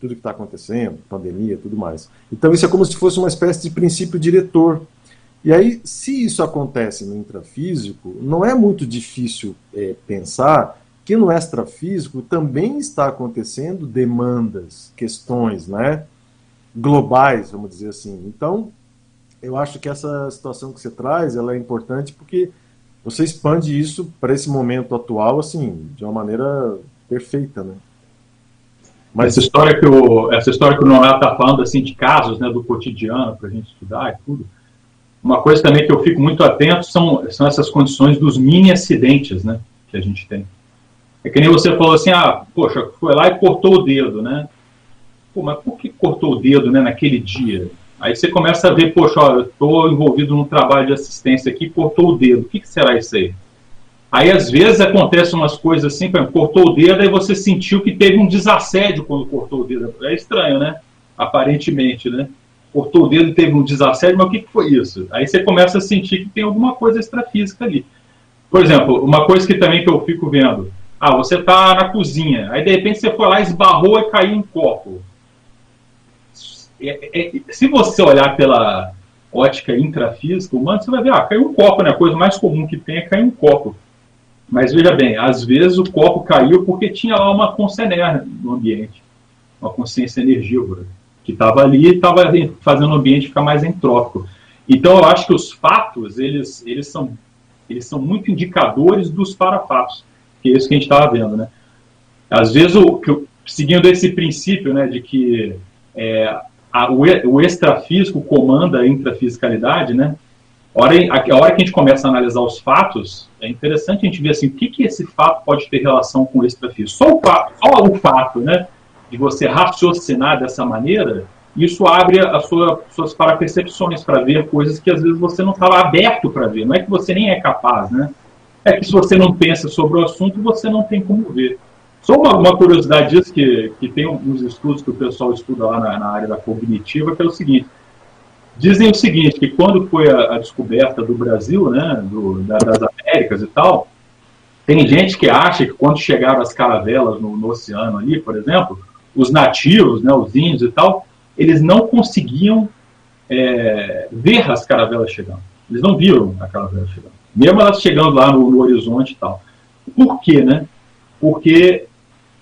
Tudo que está acontecendo, pandemia, tudo mais. Então, isso é como se fosse uma espécie de princípio diretor. E aí, se isso acontece no intrafísico, não é muito difícil é, pensar que no extrafísico também está acontecendo demandas, questões, né? globais, vamos dizer assim. Então, eu acho que essa situação que você traz, ela é importante porque você expande isso para esse momento atual, assim, de uma maneira perfeita, né? Mas essa história que o essa história que o Nonato está falando assim de casos, né, do cotidiano para a gente estudar e tudo. Uma coisa também que eu fico muito atento são são essas condições dos mini acidentes, né, que a gente tem. É que nem você falou assim, ah, poxa, foi lá e cortou o dedo, né? Pô, mas por que cortou o dedo, né, naquele dia? Aí você começa a ver, poxa, olha, eu estou envolvido num trabalho de assistência aqui, cortou o dedo, o que, que será isso aí? Aí às vezes acontecem umas coisas assim, exemplo, cortou o dedo e você sentiu que teve um desassédio quando cortou o dedo. É estranho, né? Aparentemente, né? Cortou o dedo e teve um desassédio, mas o que, que foi isso? Aí você começa a sentir que tem alguma coisa extrafísica ali. Por exemplo, uma coisa que também que eu fico vendo, ah, você está na cozinha, aí de repente você foi lá, esbarrou e caiu um copo. É, é, se você olhar pela ótica intrafísica humana, você vai ver, ah, caiu um copo, né? A coisa mais comum que tem é cair um copo. Mas veja bem, às vezes o copo caiu porque tinha lá uma consciência no ambiente, uma consciência energívora, que estava ali e estava fazendo o ambiente ficar mais entrópico. Então eu acho que os fatos, eles, eles, são, eles são muito indicadores dos parafatos que é isso que a gente estava vendo, né? Às vezes, o, seguindo esse princípio, né, de que é, a, o, o extrafísico comanda a intrafisicalidade, né? A hora, a, a hora que a gente começa a analisar os fatos, é interessante a gente ver assim, o que, que esse fato pode ter relação com o extrafísico. Só o fato, só o fato, né, de você raciocinar dessa maneira, isso abre as sua, suas parapercepções para ver coisas que às vezes você não estava aberto para ver. Não é que você nem é capaz, né? É que se você não pensa sobre o assunto, você não tem como ver. Só uma, uma curiosidade disso, que, que tem uns estudos que o pessoal estuda lá na, na área da cognitiva, que é o seguinte, dizem o seguinte, que quando foi a, a descoberta do Brasil, né, do, da, das Américas e tal, Tem gente que acha que quando chegaram as caravelas no, no oceano ali, por exemplo, os nativos, né, os índios e tal, eles não conseguiam é, ver as caravelas chegando. Eles não viram a caravela chegando. Mesmo elas chegando lá no, no horizonte e tal. Por quê, né? Porque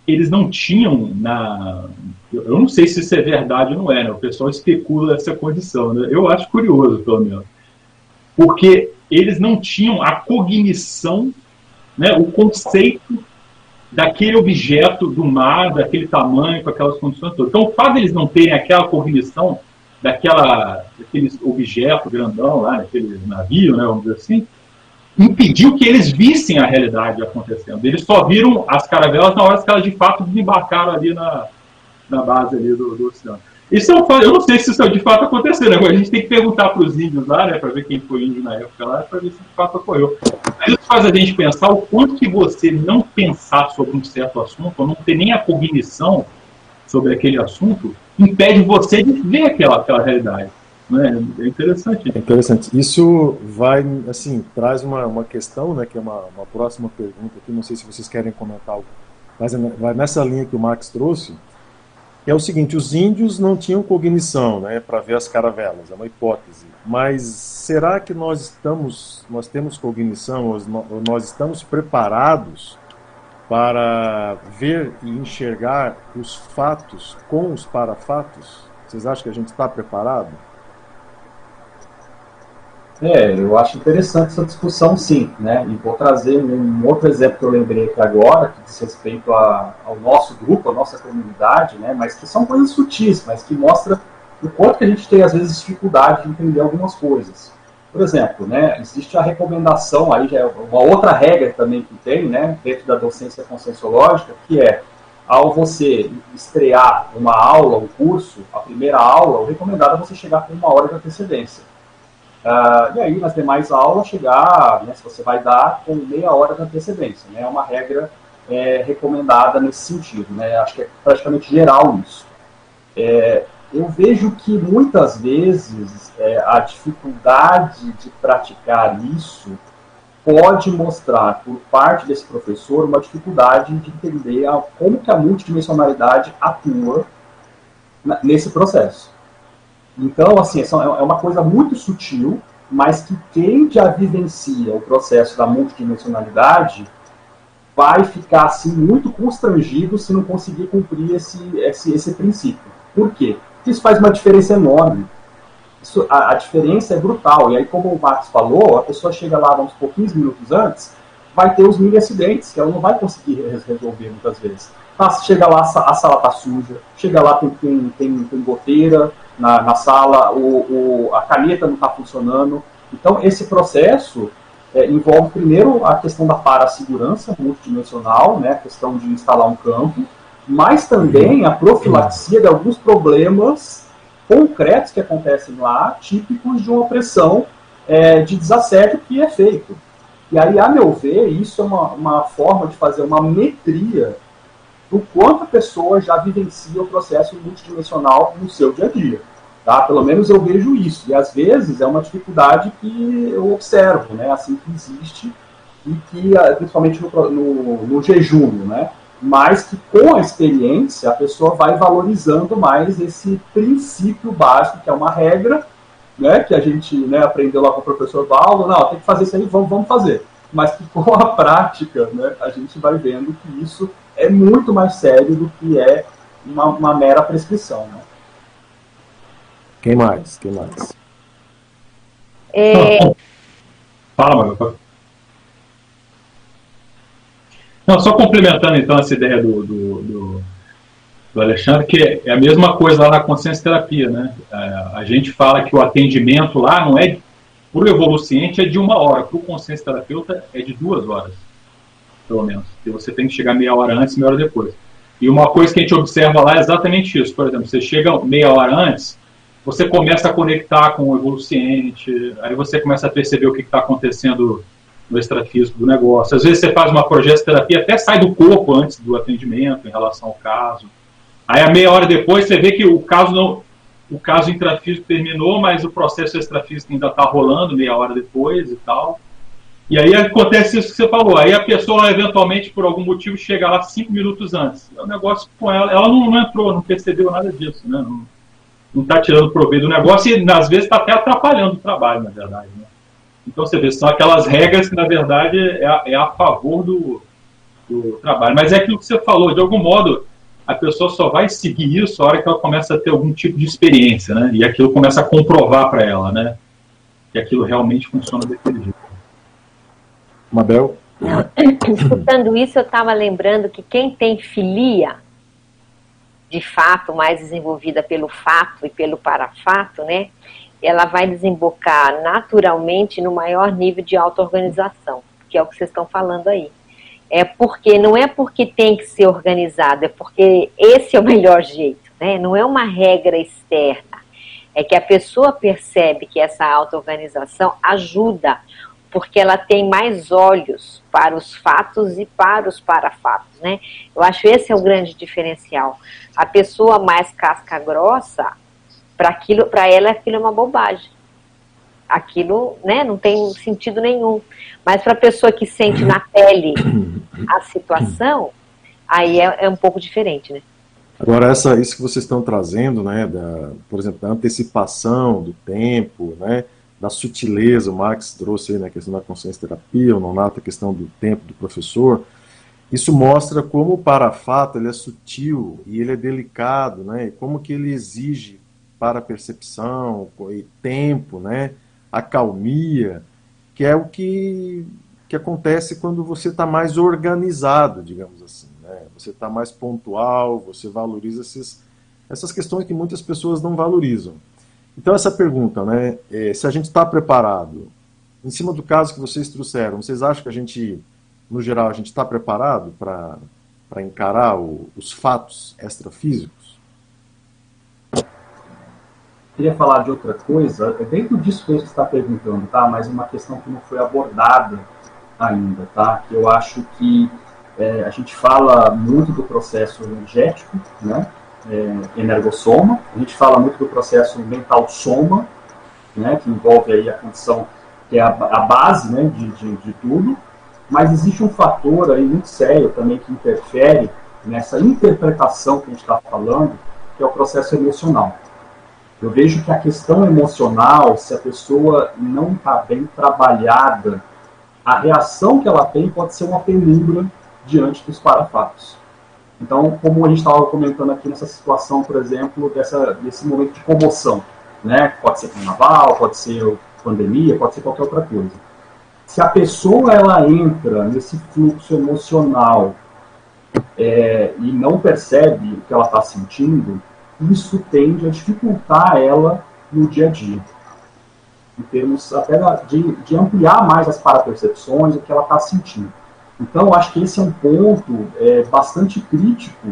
eles não tinham na. Eu não sei se isso é verdade ou não é, né? O pessoal especula essa condição, né? Eu acho curioso, pelo menos. Porque eles não tinham a cognição né, o conceito daquele objeto do mar, daquele tamanho, com aquelas condições todas. Então, o fato deles não terem aquela cognição daquela, daquele objeto grandão lá, daquele navio, né, vamos dizer assim, impediu que eles vissem a realidade acontecendo. Eles só viram as caravelas na hora que elas de fato desembarcaram ali na, na base ali do, do oceano. Isso é eu não sei se isso de fato aconteceu, né? A gente tem que perguntar para os índios lá, né? Para ver quem foi índio na época lá, para ver se de fato ocorreu. Isso faz a gente pensar o quanto que você não pensar sobre um certo assunto, ou não ter nem a cognição sobre aquele assunto, impede você de ver aquela, aquela realidade. Né? É interessante. É interessante. Isso vai, assim, traz uma, uma questão, né? Que é uma, uma próxima pergunta aqui. Não sei se vocês querem comentar algo, mas é, vai nessa linha que o Max trouxe é o seguinte: os índios não tinham cognição né, para ver as caravelas, é uma hipótese. Mas será que nós estamos, nós temos cognição, ou nós estamos preparados para ver e enxergar os fatos com os parafatos? Vocês acham que a gente está preparado? É, eu acho interessante essa discussão, sim, né? E vou trazer um outro exemplo que eu lembrei aqui agora, que diz respeito a, ao nosso grupo, à nossa comunidade, né? Mas que são coisas sutis, mas que mostra o quanto que a gente tem, às vezes, dificuldade de entender algumas coisas. Por exemplo, né, existe a recomendação, aí já é uma outra regra também que tem, né, dentro da docência conscienciológica, que é, ao você estrear uma aula, um curso, a primeira aula, o recomendado é você chegar com uma hora de antecedência. Uh, e aí, nas demais aulas, chegar, né, se você vai dar, com meia hora de antecedência. Né, é uma regra é, recomendada nesse sentido. Né, acho que é praticamente geral isso. É, eu vejo que muitas vezes é, a dificuldade de praticar isso pode mostrar, por parte desse professor, uma dificuldade de entender a, como que a multidimensionalidade atua na, nesse processo. Então, assim, é, é uma coisa muito sutil, mas que quem já vivencia o processo da multidimensionalidade vai ficar assim muito constrangido se não conseguir cumprir esse, esse, esse princípio. Por quê? Porque isso faz uma diferença enorme. Isso, a, a, diferença é brutal. E aí, como o Max falou, a pessoa chega lá uns pouquinhos minutos antes, vai ter os mil acidentes que ela não vai conseguir resolver muitas vezes. chega lá, a sala está suja, chega lá, tem, tem, tem, tem goteira, na, na sala, o, o, a caneta não está funcionando. Então, esse processo é, envolve primeiro a questão da parasegurança multidimensional, né, a questão de instalar um campo, mas também a profilaxia de alguns problemas concretos que acontecem lá, típicos de uma pressão é, de desassédio que é feito. E aí, a meu ver, isso é uma, uma forma de fazer uma metria do quanto a pessoa já vivencia o processo multidimensional no seu dia a dia. Tá? Pelo menos eu vejo isso. E às vezes é uma dificuldade que eu observo, né? assim que existe, e que, ah, principalmente no, no, no jejum, né? mas que com a experiência a pessoa vai valorizando mais esse princípio básico, que é uma regra, né, que a gente né, aprendeu lá com o professor Paulo, não, tem que fazer isso aí, vamos, vamos fazer. Mas que com a prática, né, a gente vai vendo que isso é muito mais sério do que é uma, uma mera prescrição. Né? Quem mais? Quem mais? É... Fala, Maga. Não, só complementando então essa ideia do, do, do, do, Alexandre, que é a mesma coisa lá na consciência terapia, né? A, a gente fala que o atendimento lá não é, para o evoluciente é de uma hora, para o consciência terapeuta é de duas horas pelo menos. E você tem que chegar meia hora antes, meia hora depois. E uma coisa que a gente observa lá é exatamente isso. Por exemplo, você chega meia hora antes, você começa a conectar com o evoluciente, aí você começa a perceber o que está acontecendo no extrafísico do negócio. Às vezes você faz uma progesterapia, até sai do corpo antes do atendimento em relação ao caso. Aí a meia hora depois você vê que o caso não, o caso intrafísico terminou, mas o processo extrafísico ainda está rolando meia hora depois e tal. E aí acontece isso que você falou. Aí a pessoa, eventualmente, por algum motivo, chega lá cinco minutos antes. O negócio com ela, ela não, não entrou, não percebeu nada disso, né? Não está tirando proveito do negócio e, às vezes, está até atrapalhando o trabalho, na verdade. Né? Então, você vê, são aquelas regras que, na verdade, é a, é a favor do, do trabalho. Mas é aquilo que você falou, de algum modo, a pessoa só vai seguir isso a hora que ela começa a ter algum tipo de experiência, né? E aquilo começa a comprovar para ela, né? Que aquilo realmente funciona daquele jeito. Mabel? Escutando isso, eu estava lembrando que quem tem filia, de fato, mais desenvolvida pelo fato e pelo parafato, né? Ela vai desembocar naturalmente no maior nível de auto-organização, que é o que vocês estão falando aí. É porque, não é porque tem que ser organizado, é porque esse é o melhor jeito, né? Não é uma regra externa. É que a pessoa percebe que essa auto-organização ajuda porque ela tem mais olhos para os fatos e para os parafatos, né? Eu acho esse é o grande diferencial. A pessoa mais casca grossa, para aquilo, para ela aquilo é uma bobagem. Aquilo, né, não tem sentido nenhum. Mas para a pessoa que sente na pele a situação, aí é, é um pouco diferente, né? Agora, essa, isso que vocês estão trazendo, né, da, por exemplo, da antecipação do tempo, né, da sutileza, o Max trouxe aí na né, questão da consciência terapia, o Nonato a questão do tempo do professor, isso mostra como o parafato ele é sutil e ele é delicado, né, e como que ele exige para a percepção e tempo, né, acalmia, que é o que, que acontece quando você está mais organizado, digamos assim, né, você está mais pontual, você valoriza esses, essas questões que muitas pessoas não valorizam. Então, essa pergunta, né, é, se a gente está preparado, em cima do caso que vocês trouxeram, vocês acham que a gente, no geral, a gente está preparado para encarar o, os fatos extrafísicos? Queria falar de outra coisa, é dentro disso que você está perguntando, tá? Mas uma questão que não foi abordada ainda, tá? Que eu acho que é, a gente fala muito do processo energético, né? É, energossoma. A gente fala muito do processo mental soma, né, que envolve aí a condição que é a, a base né, de, de, de, tudo, mas existe um fator aí muito sério também que interfere nessa interpretação que a gente está falando, que é o processo emocional. Eu vejo que a questão emocional, se a pessoa não está bem trabalhada, a reação que ela tem pode ser uma penumbra diante dos parafatos. Então, como a gente estava comentando aqui nessa situação, por exemplo, dessa, desse momento de comoção, né? Pode ser carnaval, pode ser pandemia, pode ser qualquer outra coisa. Se a pessoa ela entra nesse fluxo emocional é, e não percebe o que ela está sentindo, isso tende a dificultar ela no dia a dia. Em termos até de, de ampliar mais as parapercepções, o que ela está sentindo. Então, acho que esse é um ponto é, bastante crítico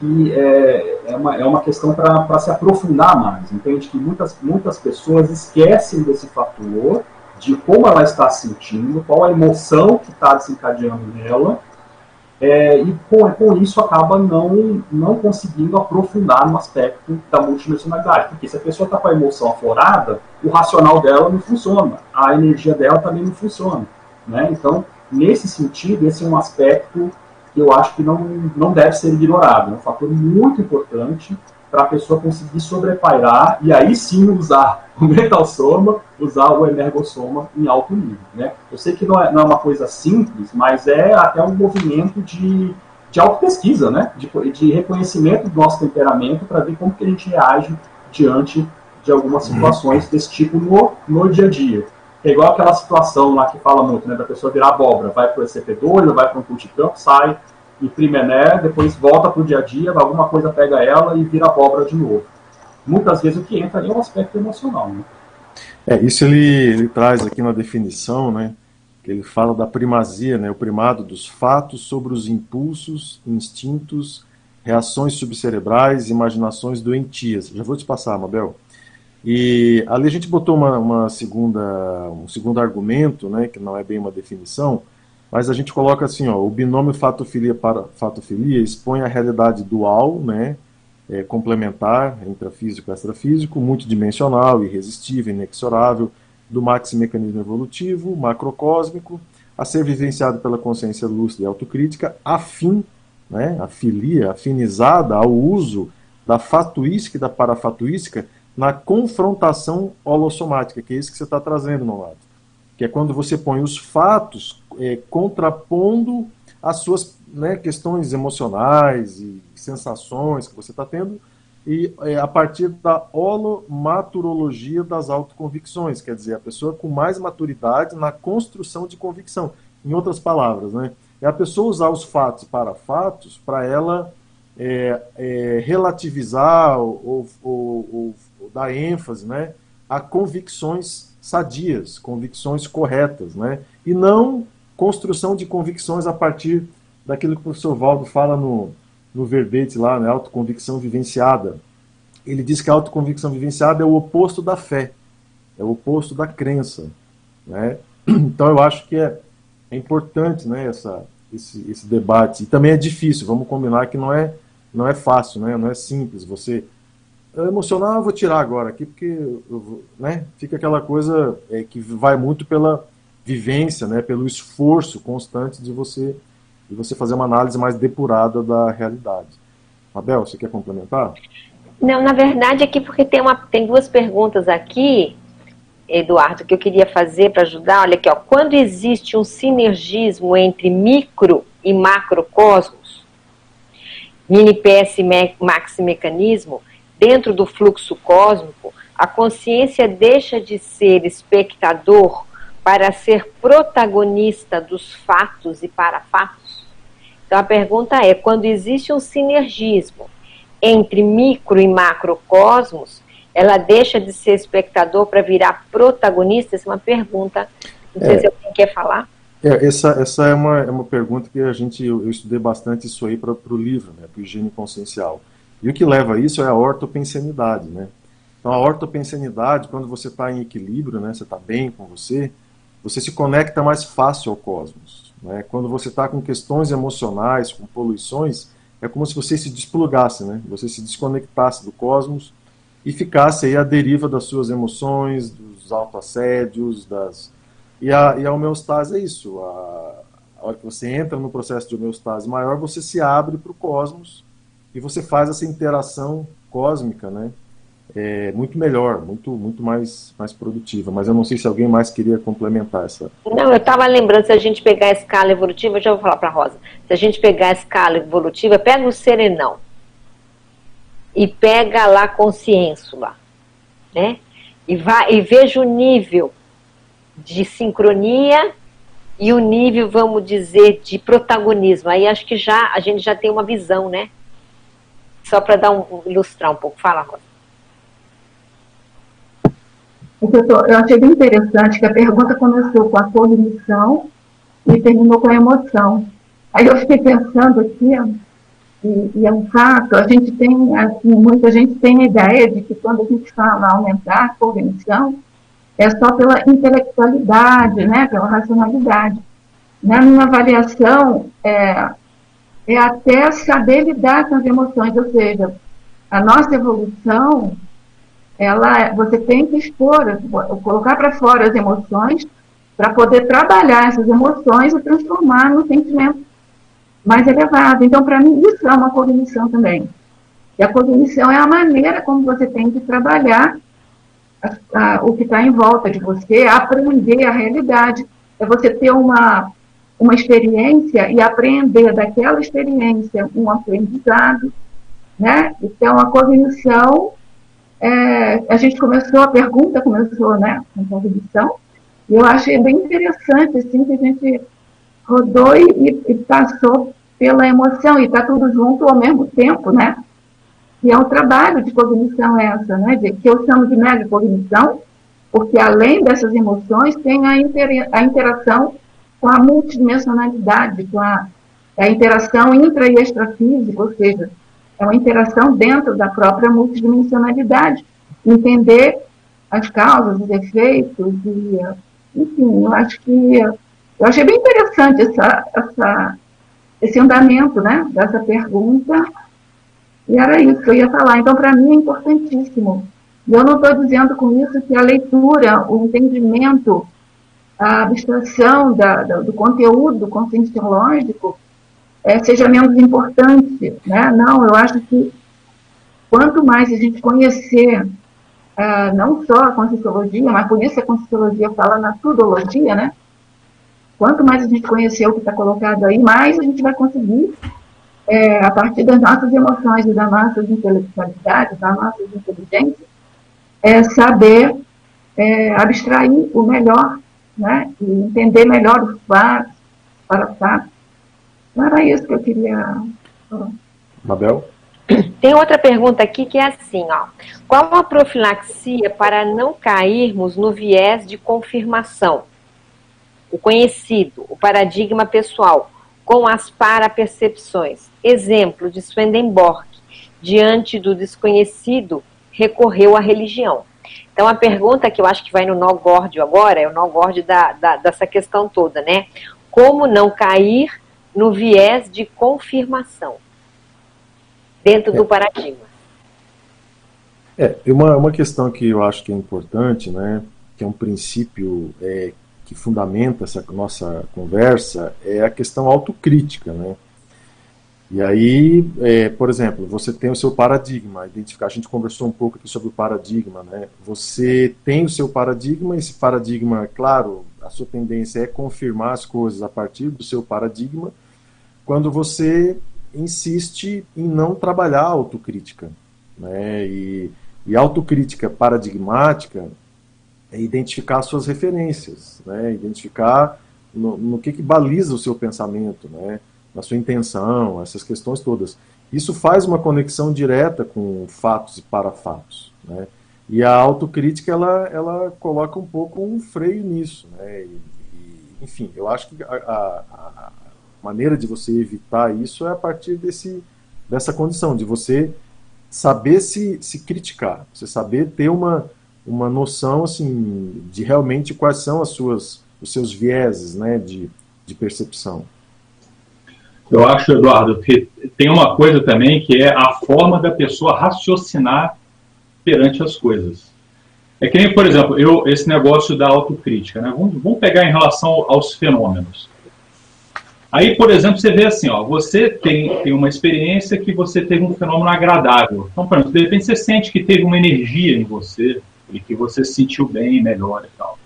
e é, é, uma, é uma questão para se aprofundar mais. Entende que muitas, muitas pessoas esquecem desse fator, de como ela está sentindo, qual a emoção que está desencadeando nela, é, e com, com isso acaba não, não conseguindo aprofundar no aspecto da multidimensionalidade. Porque se a pessoa está com a emoção aflorada, o racional dela não funciona, a energia dela também não funciona. Né? Então, nesse sentido, esse é um aspecto que eu acho que não, não deve ser ignorado. É um fator muito importante para a pessoa conseguir sobrepairar e aí sim usar o mental soma, usar o energossoma em alto nível. Né? Eu sei que não é, não é uma coisa simples, mas é até um movimento de, de auto-pesquisa, né? de, de reconhecimento do nosso temperamento para ver como que a gente reage diante de algumas uhum. situações desse tipo no, no dia a dia. É igual aquela situação lá que fala muito, né, da pessoa virar abóbora, vai para o ECP2, vai para um multicampo, sai, imprime Ené, depois volta para o dia a dia, alguma coisa pega ela e vira abóbora de novo. Muitas vezes o que entra ali é um aspecto emocional. Né? É, isso ele, ele traz aqui na definição, né, que ele fala da primazia, né, o primado dos fatos sobre os impulsos, instintos, reações subcerebrais, imaginações doentias. Já vou te passar, Mabel. E ali a gente botou uma, uma, segunda, um segundo argumento, né, que não é bem uma definição, mas a gente coloca assim, ó, o binômio fatofilia para fatofilia expõe a realidade dual, né, é, complementar, intrafísico e extrafísico, multidimensional, irresistível, inexorável, do maximecanismo evolutivo, macrocósmico, a ser vivenciado pela consciência lúcida e autocrítica, afim, né, afilia, afinizada ao uso da fatuística e da parafatuística na confrontação holossomática, que é isso que você está trazendo, no lado. Que é quando você põe os fatos é, contrapondo as suas né, questões emocionais e sensações que você está tendo, e é, a partir da holomaturologia das autoconvicções, quer dizer, a pessoa com mais maturidade na construção de convicção. Em outras palavras, né, é a pessoa usar os fatos para fatos para ela é, é, relativizar ou, ou, ou, dar ênfase né, a convicções sadias, convicções corretas, né, e não construção de convicções a partir daquilo que o professor Valdo fala no, no verbete lá, né, autoconvicção vivenciada. Ele diz que a autoconvicção vivenciada é o oposto da fé, é o oposto da crença. Né? Então eu acho que é, é importante né, essa, esse, esse debate. E também é difícil, vamos combinar que não é, não é fácil, né? não é simples. Você emocional eu vou tirar agora aqui, porque né, fica aquela coisa é, que vai muito pela vivência, né, pelo esforço constante de você e você fazer uma análise mais depurada da realidade. Abel, você quer complementar? Não, na verdade aqui porque tem, uma, tem duas perguntas aqui, Eduardo, que eu queria fazer para ajudar. Olha aqui, ó, quando existe um sinergismo entre micro e macrocosmos, mini PS maxi mecanismo, dentro do fluxo cósmico, a consciência deixa de ser espectador para ser protagonista dos fatos e para fatos? Então a pergunta é: quando existe um sinergismo entre micro e macrocosmos, ela deixa de ser espectador para virar protagonista? Essa é uma pergunta. Não sei é, se alguém quer falar. É, essa, essa é, uma, é uma pergunta que a gente eu, eu estudei bastante isso aí para o livro, né, para o higiene consciencial. E o que leva a isso é a ortopensenidade, né? Então a ortopensenidade, quando você está em equilíbrio, né, você está bem com você, você se conecta mais fácil ao cosmos. Né? Quando você está com questões emocionais, com poluições, é como se você se desplugasse, né? você se desconectasse do cosmos e ficasse aí à deriva das suas emoções, dos autoassédios, das... E a, e a homeostase é isso. A, a hora que você entra no processo de homeostase maior, você se abre para o cosmos e você faz essa interação cósmica, né? é, muito melhor, muito, muito mais, mais produtiva. Mas eu não sei se alguém mais queria complementar essa. Não, eu estava lembrando, se a gente pegar a escala evolutiva, já vou falar para Rosa, se a gente pegar a escala evolutiva, pega o serenão e pega lá a consciência, né? E, vai, e veja o nível de sincronia e o nível, vamos dizer, de protagonismo. Aí acho que já a gente já tem uma visão, né? Só para dar um, ilustrar um pouco. Fala, Rosa. Eu achei bem interessante que a pergunta começou com a cognição e terminou com a emoção. Aí eu fiquei pensando aqui, e, e, é um fato, a gente tem, assim, muita gente tem a ideia de que quando a gente fala aumentar a cognição, é só pela intelectualidade, né, pela racionalidade. Na minha avaliação, é, é até saber lidar com as emoções, ou seja, a nossa evolução ela, você tem que expor, colocar para fora as emoções para poder trabalhar essas emoções e transformar no sentimento mais elevado. Então, para mim, isso é uma cognição também. E a cognição é a maneira como você tem que trabalhar a, a, o que está em volta de você, aprender a realidade. É você ter uma, uma experiência e aprender daquela experiência um aprendizado. Né? Então, a cognição é, a gente começou, a pergunta começou, né, com contribuição, e eu achei bem interessante, assim, que a gente rodou e, e passou pela emoção, e está tudo junto ao mesmo tempo, né? E é um trabalho de cognição essa, né? De, que eu chamo de mega cognição, porque além dessas emoções, tem a, inter, a interação com a multidimensionalidade, com a, a interação intra e extrafísica, ou seja, é uma interação dentro da própria multidimensionalidade. Entender as causas, os efeitos, e, enfim, eu acho que. Eu achei bem interessante essa, essa, esse andamento né, dessa pergunta. E era isso que eu ia falar. Então, para mim, é importantíssimo eu não estou dizendo com isso que a leitura, o entendimento, a abstração da, da, do conteúdo conscienciológico é, seja menos importante. Né? Não, eu acho que quanto mais a gente conhecer uh, não só a conscienciologia, mas isso a conscienciologia fala na tudologia, né? Quanto mais a gente conhecer o que está colocado aí, mais a gente vai conseguir, é, a partir das nossas emoções e das nossas intelectualidades, das nossas inteligências, é, saber é, abstrair o melhor, né? E entender melhor os fatos, para fatos. Não era isso que eu queria falar. Mabel? Tem outra pergunta aqui que é assim, ó. Qual a profilaxia para não cairmos no viés de confirmação? O conhecido, o paradigma pessoal, com as parapercepções. Exemplo de Swedenborg, diante do desconhecido, recorreu à religião. Então, a pergunta que eu acho que vai no nó górdio agora, é o nó górdio da, da, dessa questão toda, né? Como não cair no viés de confirmação? dentro do paradigma. É, uma, uma questão que eu acho que é importante, né, que é um princípio é, que fundamenta essa nossa conversa, é a questão autocrítica, né? E aí, é, por exemplo, você tem o seu paradigma, identificar. A gente conversou um pouco aqui sobre o paradigma, né? Você tem o seu paradigma, esse paradigma, claro, a sua tendência é confirmar as coisas a partir do seu paradigma. Quando você insiste em não trabalhar a autocrítica. Né? E, e autocrítica paradigmática é identificar suas referências, né? identificar no, no que, que baliza o seu pensamento, né? Na sua intenção, essas questões todas. Isso faz uma conexão direta com fatos e parafatos. Né? E a autocrítica ela, ela coloca um pouco um freio nisso. Né? E, e, enfim, eu acho que a, a, maneira de você evitar isso é a partir desse, dessa condição, de você saber se, se criticar, você saber ter uma, uma noção assim de realmente quais são as suas, os seus vieses né, de, de percepção. Eu acho, Eduardo, que tem uma coisa também que é a forma da pessoa raciocinar perante as coisas. É que nem, por exemplo, eu, esse negócio da autocrítica. Né? Vamos, vamos pegar em relação aos fenômenos. Aí, por exemplo, você vê assim, ó, você tem, tem uma experiência que você teve um fenômeno agradável. Então, por exemplo, de repente você sente que teve uma energia em você e que você se sentiu bem, melhor e tal.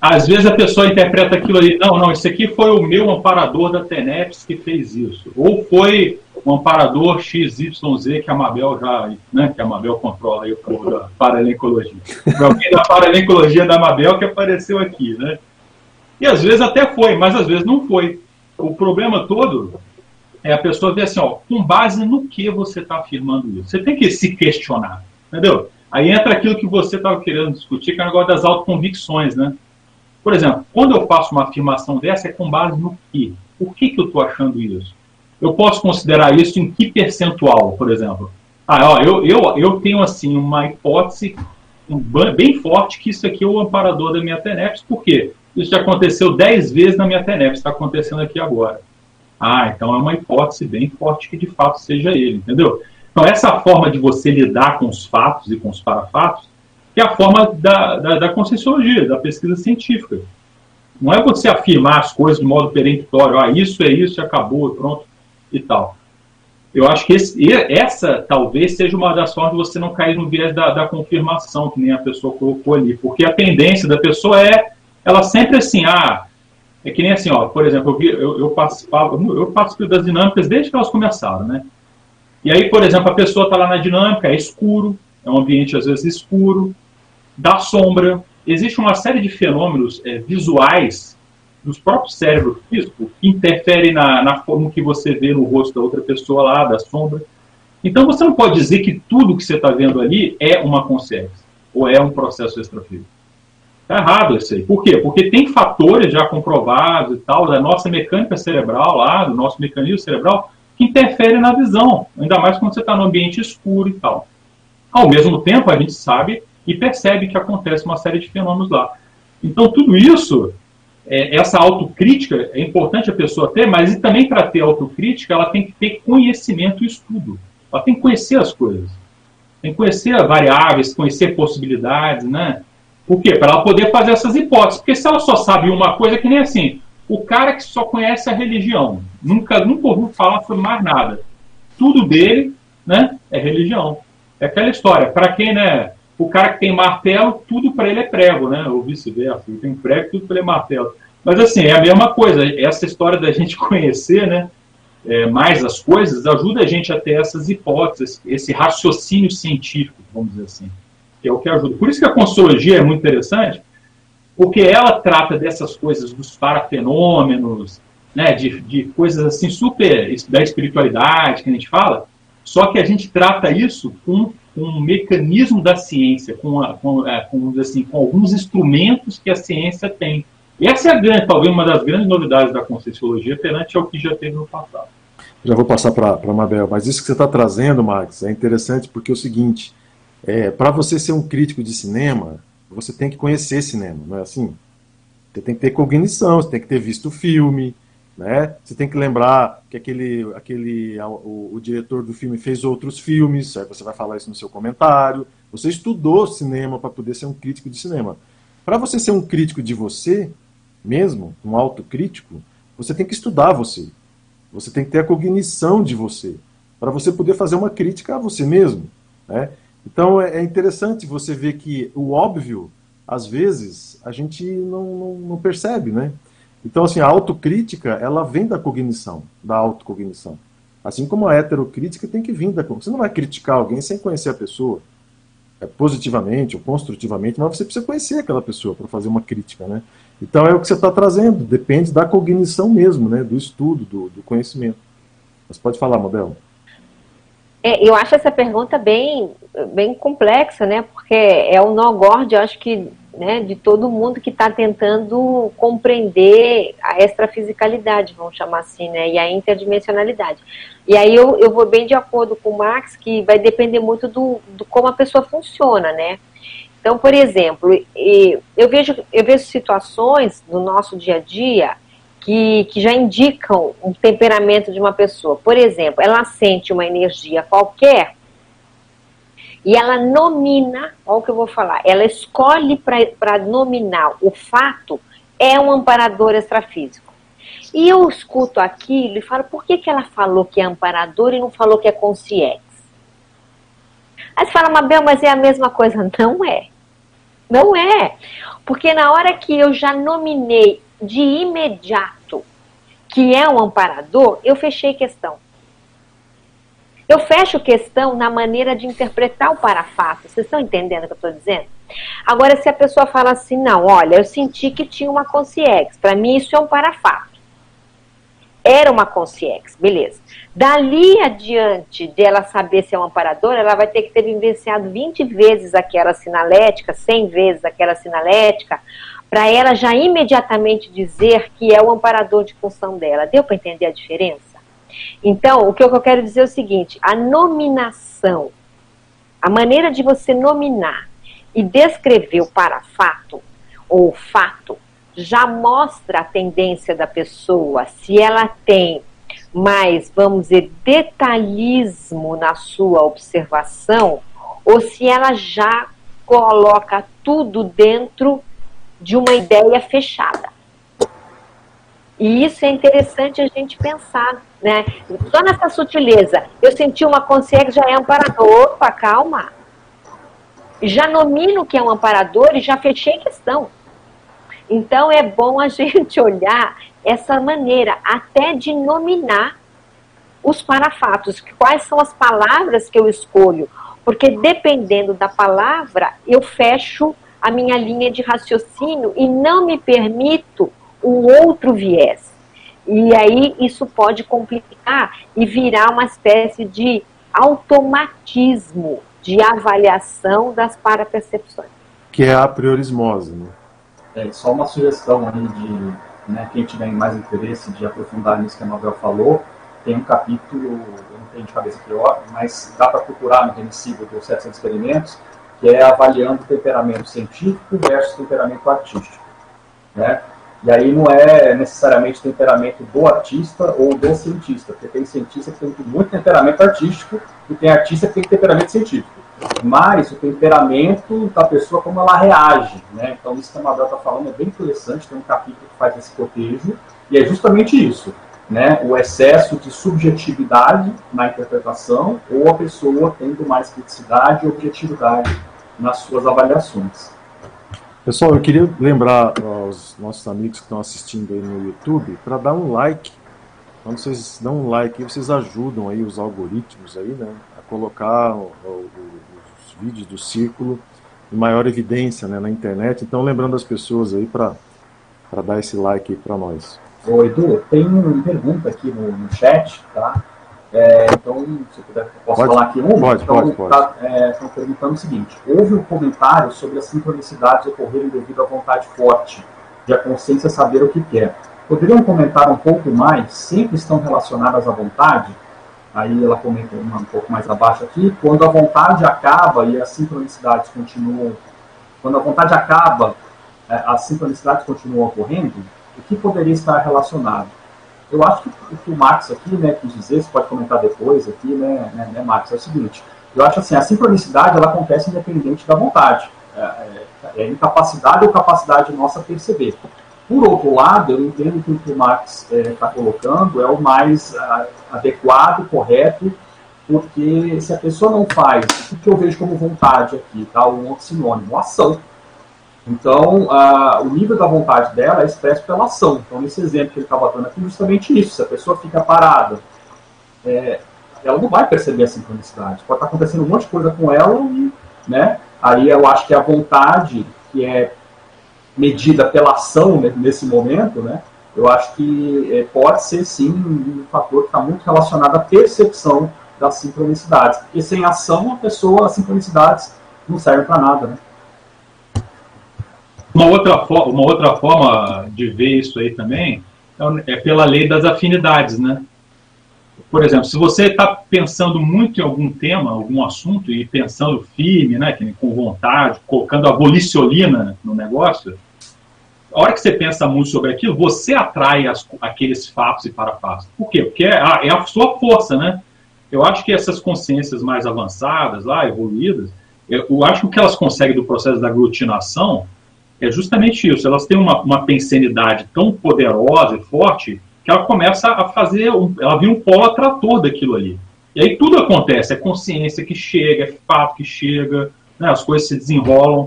Às vezes a pessoa interpreta aquilo ali, não, não, esse aqui foi o meu amparador da TENEPS que fez isso. Ou foi um amparador XYZ que a Mabel já, né, que a Mabel controla aí o povo da paralencologia. Alguém da paralencologia da Mabel que apareceu aqui, né? E às vezes até foi, mas às vezes não foi. O problema todo é a pessoa ver assim, ó, com base no que você está afirmando isso. Você tem que se questionar, entendeu? Aí entra aquilo que você estava querendo discutir, que é o negócio das autoconvicções, né? Por exemplo, quando eu faço uma afirmação dessa, é com base no que? Por que, que eu estou achando isso? Eu posso considerar isso em que percentual, por exemplo? Ah, ó, eu, eu, eu tenho, assim, uma hipótese bem forte que isso aqui é o amparador da minha TENEPS. Por quê? Isso já aconteceu 10 vezes na minha TENEP, está acontecendo aqui agora. Ah, então é uma hipótese bem forte que de fato seja ele, entendeu? Então, essa forma de você lidar com os fatos e com os parafatos é a forma da, da, da conscienciologia, da pesquisa científica. Não é você afirmar as coisas de modo peremptório, ah, isso é isso, acabou, pronto, e tal. Eu acho que esse, essa talvez seja uma das formas de você não cair no viés da, da confirmação, que nem a pessoa colocou ali, porque a tendência da pessoa é ela sempre assim, ah, é que nem assim, ó, por exemplo, eu, eu, eu participava, eu participo das dinâmicas desde que elas começaram, né? E aí, por exemplo, a pessoa está lá na dinâmica, é escuro, é um ambiente às vezes escuro, dá sombra, existe uma série de fenômenos é, visuais dos próprios cérebros físicos que interferem na, na forma que você vê no rosto da outra pessoa lá, da sombra. Então você não pode dizer que tudo que você está vendo ali é uma consciência ou é um processo extrafísico. Está errado isso aí. Por quê? Porque tem fatores já comprovados e tal, da nossa mecânica cerebral lá, do nosso mecanismo cerebral, que interferem na visão, ainda mais quando você está no ambiente escuro e tal. Ao mesmo tempo, a gente sabe e percebe que acontece uma série de fenômenos lá. Então, tudo isso, é, essa autocrítica, é importante a pessoa ter, mas e também para ter autocrítica, ela tem que ter conhecimento e estudo. Ela tem que conhecer as coisas. Tem que conhecer variáveis, conhecer possibilidades, né? Por quê? Para ela poder fazer essas hipóteses. Porque se ela só sabe uma coisa, que nem assim, o cara que só conhece a religião, nunca, nunca ouviu falar sobre mais nada. Tudo dele né, é religião. É aquela história. Para quem, né? O cara que tem martelo, tudo para ele é prego, né? Ou vice-versa. Ele tem prego, tudo para ele é martelo. Mas assim, é a mesma coisa. Essa história da gente conhecer, né? É, mais as coisas, ajuda a gente a ter essas hipóteses, esse raciocínio científico, vamos dizer assim, que é o que ajuda. Por isso que a consciologia é muito interessante, porque ela trata dessas coisas, dos parafenômenos, né, de, de coisas assim super da espiritualidade que a gente fala, só que a gente trata isso com, um mecanismo da ciência, com, a, com, é, com, assim, com alguns instrumentos que a ciência tem. E essa é a grande, talvez uma das grandes novidades da Conscienciologia perante ao que já teve no passado. Já vou passar para a Mabel, mas isso que você está trazendo, Max, é interessante porque é o seguinte: é, para você ser um crítico de cinema, você tem que conhecer cinema, não é assim? Você tem que ter cognição, você tem que ter visto o filme, né? Você tem que lembrar que aquele, aquele o, o, diretor do filme fez outros filmes, aí você vai falar isso no seu comentário. Você estudou cinema para poder ser um crítico de cinema. Para você ser um crítico de você mesmo, um autocrítico, você tem que estudar você. Você tem que ter a cognição de você, para você poder fazer uma crítica a você mesmo. Né? Então é, é interessante você ver que o óbvio, às vezes, a gente não, não, não percebe, né? Então, assim, a autocrítica, ela vem da cognição, da autocognição. Assim como a heterocrítica tem que vir da cognição. Você não vai criticar alguém sem conhecer a pessoa, é, positivamente ou construtivamente, mas você precisa conhecer aquela pessoa para fazer uma crítica, né? Então é o que você está trazendo, depende da cognição mesmo, né? Do estudo, do, do conhecimento. Mas pode falar, Modelo. É, eu acho essa pergunta bem, bem complexa, né? Porque é o nó gorde, eu acho que né, de todo mundo que está tentando compreender a extrafisicalidade, vamos chamar assim, né, e a interdimensionalidade. E aí eu, eu vou bem de acordo com o Max, que vai depender muito do, do como a pessoa funciona, né. Então, por exemplo, eu vejo, eu vejo situações no nosso dia a dia que, que já indicam um temperamento de uma pessoa. Por exemplo, ela sente uma energia qualquer e ela nomina, olha o que eu vou falar, ela escolhe para nominar o fato, é um amparador extrafísico. E eu escuto aquilo e falo, por que, que ela falou que é amparador e não falou que é consciência? Aí você fala, Mabel, mas é a mesma coisa. Não é. Não é. Porque na hora que eu já nominei de imediato que é um amparador, eu fechei questão. Eu fecho questão na maneira de interpretar o parafato. Vocês estão entendendo o que eu estou dizendo? Agora, se a pessoa fala assim, não, olha, eu senti que tinha uma consciex. Para mim, isso é um parafato. Era uma consciex, beleza. Dali adiante dela saber se é um amparador, ela vai ter que ter vivenciado 20 vezes aquela sinalética, 100 vezes aquela sinalética, para ela já imediatamente dizer que é o amparador de função dela. Deu para entender a diferença? Então, o que eu quero dizer é o seguinte: a nominação, a maneira de você nominar e descrever o parafato ou o fato, já mostra a tendência da pessoa, se ela tem mais, vamos dizer, detalhismo na sua observação, ou se ela já coloca tudo dentro de uma ideia fechada. E isso é interessante a gente pensar, né? Só nessa sutileza. Eu senti uma consciência já é amparador. Opa, calma. Já nomino que é um amparador e já fechei questão. Então é bom a gente olhar essa maneira, até de nominar os parafatos. Quais são as palavras que eu escolho? Porque dependendo da palavra, eu fecho a minha linha de raciocínio e não me permito um outro viés. E aí isso pode complicar e virar uma espécie de automatismo de avaliação das parapercepções. Que é a priorismose, né? É, só uma sugestão aí de né, quem tiver mais interesse de aprofundar nisso que a Nobel falou, tem um capítulo, eu não tenho de cabeça aqui, mas dá para procurar no remissível dos 700 experimentos, que é avaliando o temperamento científico versus temperamento artístico. Né? E aí não é necessariamente temperamento do artista ou do cientista, porque tem cientista que tem muito temperamento artístico e tem artista que tem temperamento científico. mas o temperamento da pessoa, como ela reage. Né? Então, isso que a Mabel está falando é bem interessante, tem um capítulo que faz esse cotejo, e é justamente isso. Né? O excesso de subjetividade na interpretação ou a pessoa tendo mais criticidade e objetividade nas suas avaliações. Pessoal, eu queria lembrar aos nossos amigos que estão assistindo aí no YouTube para dar um like. Quando vocês dão um like, vocês ajudam aí os algoritmos aí, né, a colocar o, o, os vídeos do círculo em maior evidência né, na internet. Então, lembrando as pessoas aí para dar esse like para nós. Ô, Edu, tem uma pergunta aqui no, no chat, tá? É, então, se puder, posso pode, falar aqui um? Pode, então, pode, pode. Tá, é, estão perguntando o seguinte: houve um comentário sobre as sincronicidades ocorrerem devido à vontade forte de a consciência saber o que quer. Poderiam comentar um pouco mais? Sempre estão relacionadas à vontade? Aí ela comenta um pouco mais abaixo aqui: quando a vontade acaba e as sincronicidades continuam, quando a vontade acaba, é, as sincronicidades continuam ocorrendo, o que poderia estar relacionado? Eu acho que o que o Max aqui né, quis dizer, você pode comentar depois aqui, né, né, né, Max, é o seguinte. Eu acho assim, a sincronicidade ela acontece independente da vontade. É, é, é incapacidade ou capacidade nossa perceber. Por outro lado, eu entendo que o que o Max está é, colocando é o mais a, adequado, correto, porque se a pessoa não faz o que eu vejo como vontade aqui, tá? um outro sinônimo, ação. Então, a, o nível da vontade dela é expresso pela ação. Então, nesse exemplo que ele estava dando aqui, justamente isso. Se a pessoa fica parada, é, ela não vai perceber a sincronicidade. Pode estar acontecendo um monte de coisa com ela e, né, aí eu acho que a vontade, que é medida pela ação nesse momento, né, eu acho que é, pode ser sim um fator que está muito relacionado à percepção das sincronicidades. Porque sem ação, a pessoa, as sincronicidades não servem para nada, né? Uma outra, uma outra forma de ver isso aí também é, é pela lei das afinidades, né? Por exemplo, se você está pensando muito em algum tema, algum assunto, e pensando firme, né, com vontade, colocando a voliciolina no negócio, a hora que você pensa muito sobre aquilo, você atrai as, aqueles fatos e parafatos. Por quê? Porque é a, é a sua força, né? Eu acho que essas consciências mais avançadas, lá, evoluídas, eu acho que o que elas conseguem do processo da aglutinação é justamente isso. Elas têm uma, uma pensenidade tão poderosa e forte que ela começa a fazer, um, ela vira um polo atrator daquilo ali. E aí tudo acontece, é consciência que chega, é fato que chega, né, as coisas se desenrolam.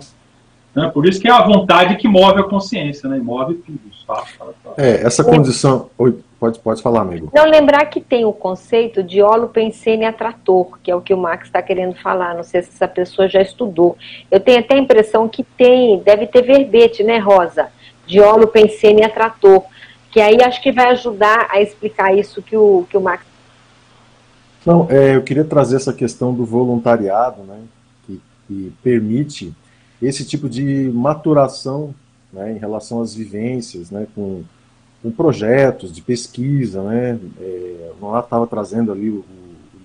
Né, por isso que é a vontade que move a consciência, né, move tudo. Fato, fato, fato. É, essa condição. Oi, Pode, pode falar, amigo. Não, lembrar que tem o conceito de holopensene atrator, que é o que o Max está querendo falar. Não sei se essa pessoa já estudou. Eu tenho até a impressão que tem, deve ter verbete, né, Rosa? De holopensene atrator. Que aí acho que vai ajudar a explicar isso que o, que o Max. Não, é, eu queria trazer essa questão do voluntariado, né, que, que permite esse tipo de maturação né, em relação às vivências, né, com com projetos de pesquisa, né? É, o estava trazendo ali o, o,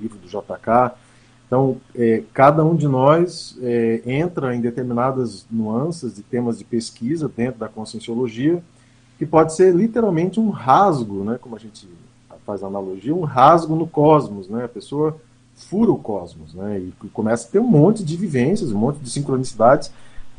livro do JK. Então, é, cada um de nós é, entra em determinadas nuances de temas de pesquisa dentro da conscienciologia, que pode ser literalmente um rasgo, né? Como a gente faz a analogia, um rasgo no cosmos, né? A pessoa fura o cosmos, né? E começa a ter um monte de vivências, um monte de sincronicidades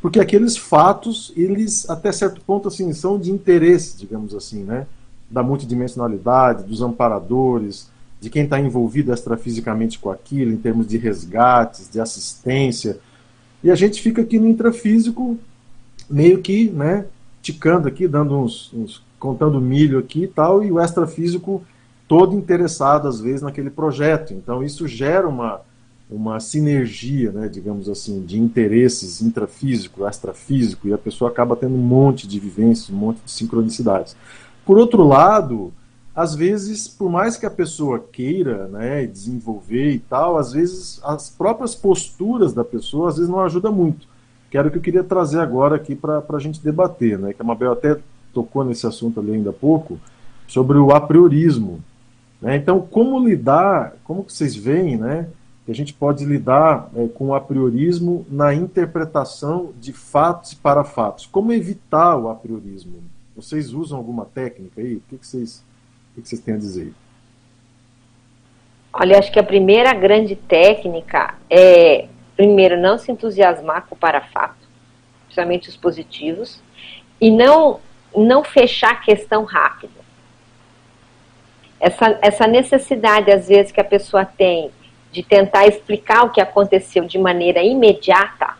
porque aqueles fatos, eles até certo ponto assim são de interesse, digamos assim, né, da multidimensionalidade, dos amparadores, de quem está envolvido extrafisicamente com aquilo, em termos de resgates, de assistência. E a gente fica aqui no intrafísico meio que, né, ticando aqui, dando uns, uns contando milho aqui e tal, e o extrafísico todo interessado às vezes naquele projeto. Então isso gera uma uma sinergia, né, digamos assim, de interesses intrafísico, extrafísico, e a pessoa acaba tendo um monte de vivências, um monte de sincronicidades. Por outro lado, às vezes, por mais que a pessoa queira né, desenvolver e tal, às vezes as próprias posturas da pessoa às vezes não ajudam muito. Que era o que eu queria trazer agora aqui para a gente debater, né, que a Mabel até tocou nesse assunto ali ainda há pouco, sobre o apriorismo. Né? Então, como lidar, como que vocês veem, né, que a gente pode lidar é, com o apriorismo na interpretação de fatos e para fatos. Como evitar o apriorismo? Vocês usam alguma técnica aí? O que, que, vocês, o que vocês têm a dizer? Olha, acho que a primeira grande técnica é primeiro, não se entusiasmar com o parafato, principalmente os positivos, e não, não fechar a questão rápido. Essa, essa necessidade, às vezes, que a pessoa tem de tentar explicar o que aconteceu de maneira imediata,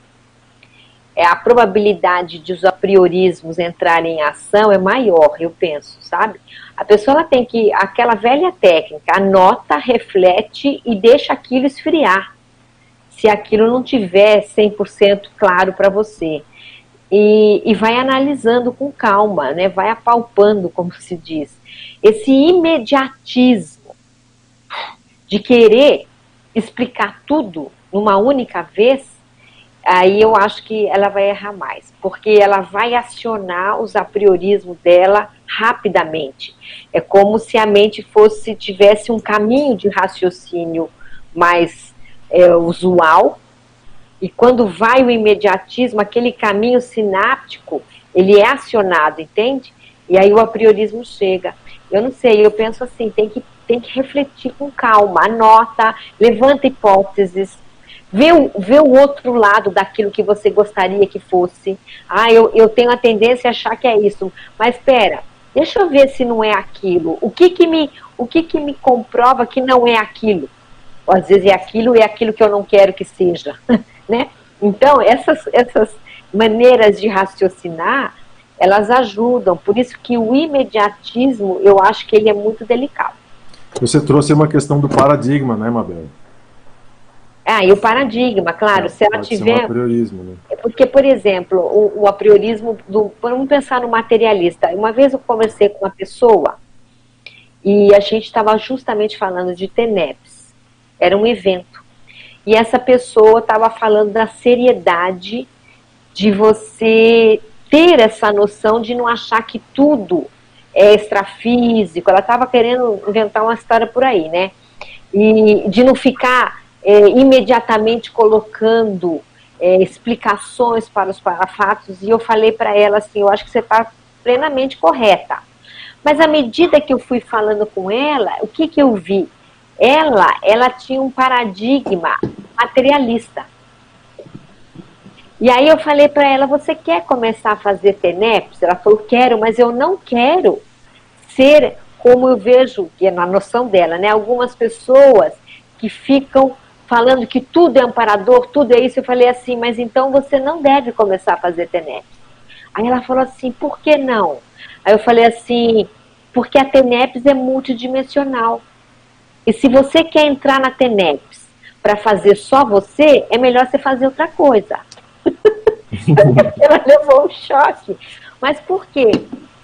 é a probabilidade de os apriorismos entrarem em ação é maior, eu penso, sabe? A pessoa tem que, aquela velha técnica, anota, reflete e deixa aquilo esfriar. Se aquilo não tiver 100% claro para você. E, e vai analisando com calma, né? vai apalpando, como se diz. Esse imediatismo de querer explicar tudo numa única vez aí eu acho que ela vai errar mais, porque ela vai acionar os apriorismos dela rapidamente. É como se a mente fosse tivesse um caminho de raciocínio mais é, usual, e quando vai o imediatismo, aquele caminho sináptico, ele é acionado, entende? E aí o apriorismo chega. Eu não sei, eu penso assim, tem que, tem que refletir com calma, anota, levanta hipóteses, Vê o, vê o outro lado daquilo que você gostaria que fosse. Ah, eu, eu tenho a tendência a achar que é isso. Mas espera, deixa eu ver se não é aquilo. O que que me, o que que me comprova que não é aquilo? Ou às vezes é aquilo e é aquilo que eu não quero que seja, né? Então, essas, essas maneiras de raciocinar, elas ajudam. Por isso que o imediatismo, eu acho que ele é muito delicado. Você trouxe uma questão do paradigma, né, Mabel? Ah, e o paradigma, claro, é, se ela tiver. Um apriorismo, né? É porque, por exemplo, o, o apriorismo do. Vamos pensar no materialista. Uma vez eu conversei com uma pessoa e a gente estava justamente falando de TENEPS. Era um evento. E essa pessoa estava falando da seriedade de você ter essa noção de não achar que tudo é extrafísico. Ela estava querendo inventar uma história por aí, né? E de não ficar é, imediatamente colocando é, explicações para os parafatos e eu falei para ela assim, eu acho que você está plenamente correta. Mas à medida que eu fui falando com ela, o que, que eu vi? Ela, ela tinha um paradigma materialista. E aí eu falei para ela, você quer começar a fazer TENEPS? Ela falou, quero, mas eu não quero ser como eu vejo, que é na noção dela, né? Algumas pessoas que ficam falando que tudo é amparador, tudo é isso. Eu falei assim, mas então você não deve começar a fazer TENEPS. Aí ela falou assim, por que não? Aí eu falei assim, porque a TENEPS é multidimensional. E se você quer entrar na TENEPS para fazer só você, é melhor você fazer outra coisa. ela levou um choque. Mas por quê?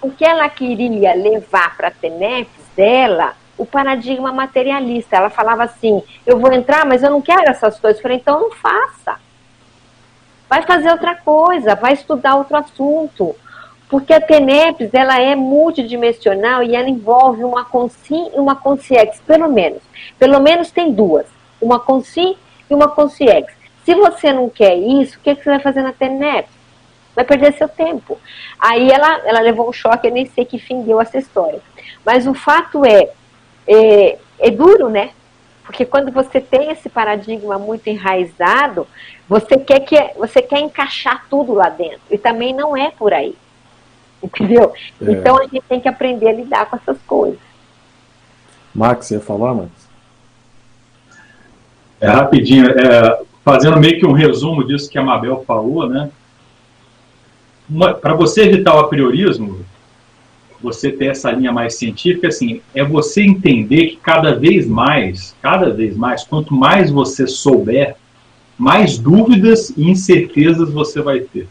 Porque ela queria levar para a TENEPS dela o paradigma materialista. Ela falava assim: eu vou entrar, mas eu não quero essas coisas. Eu falei: então não faça. Vai fazer outra coisa, vai estudar outro assunto. Porque a TENEPS, ela é multidimensional e ela envolve uma CONSIM e uma CONSIEX, pelo menos. Pelo menos tem duas, uma CONSIM e uma CONSIEX. Se você não quer isso, o que, que você vai fazer na TENEPS? Vai perder seu tempo. Aí ela, ela levou um choque, eu nem sei que fim deu essa história. Mas o fato é, é, é duro, né? Porque quando você tem esse paradigma muito enraizado, você quer, que, você quer encaixar tudo lá dentro. E também não é por aí. Entendeu? É. Então a gente tem que aprender a lidar com essas coisas. Max, você ia falar, Max? É rapidinho, é, fazendo meio que um resumo disso que a Mabel falou, né? Para você evitar o apriorismo, você ter essa linha mais científica, assim, é você entender que cada vez mais, cada vez mais, quanto mais você souber, mais dúvidas e incertezas você vai ter.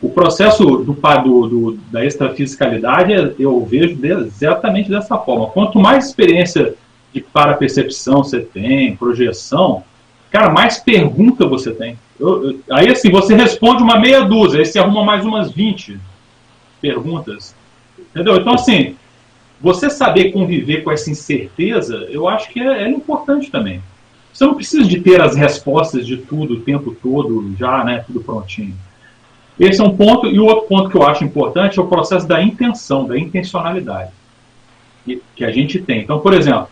O processo do, do, do, da extrafisicalidade eu vejo exatamente dessa forma. Quanto mais experiência de para-percepção você tem, projeção, cara, mais pergunta você tem. Aí assim, você responde uma meia dúzia, aí você arruma mais umas 20 perguntas. Entendeu? Então, assim, você saber conviver com essa incerteza, eu acho que é, é, importante também. Você não precisa de ter as respostas de tudo o tempo todo, já, né, tudo prontinho. Esse é um ponto. E o outro ponto que eu acho importante é o processo da intenção, da intencionalidade que a gente tem. Então, por exemplo,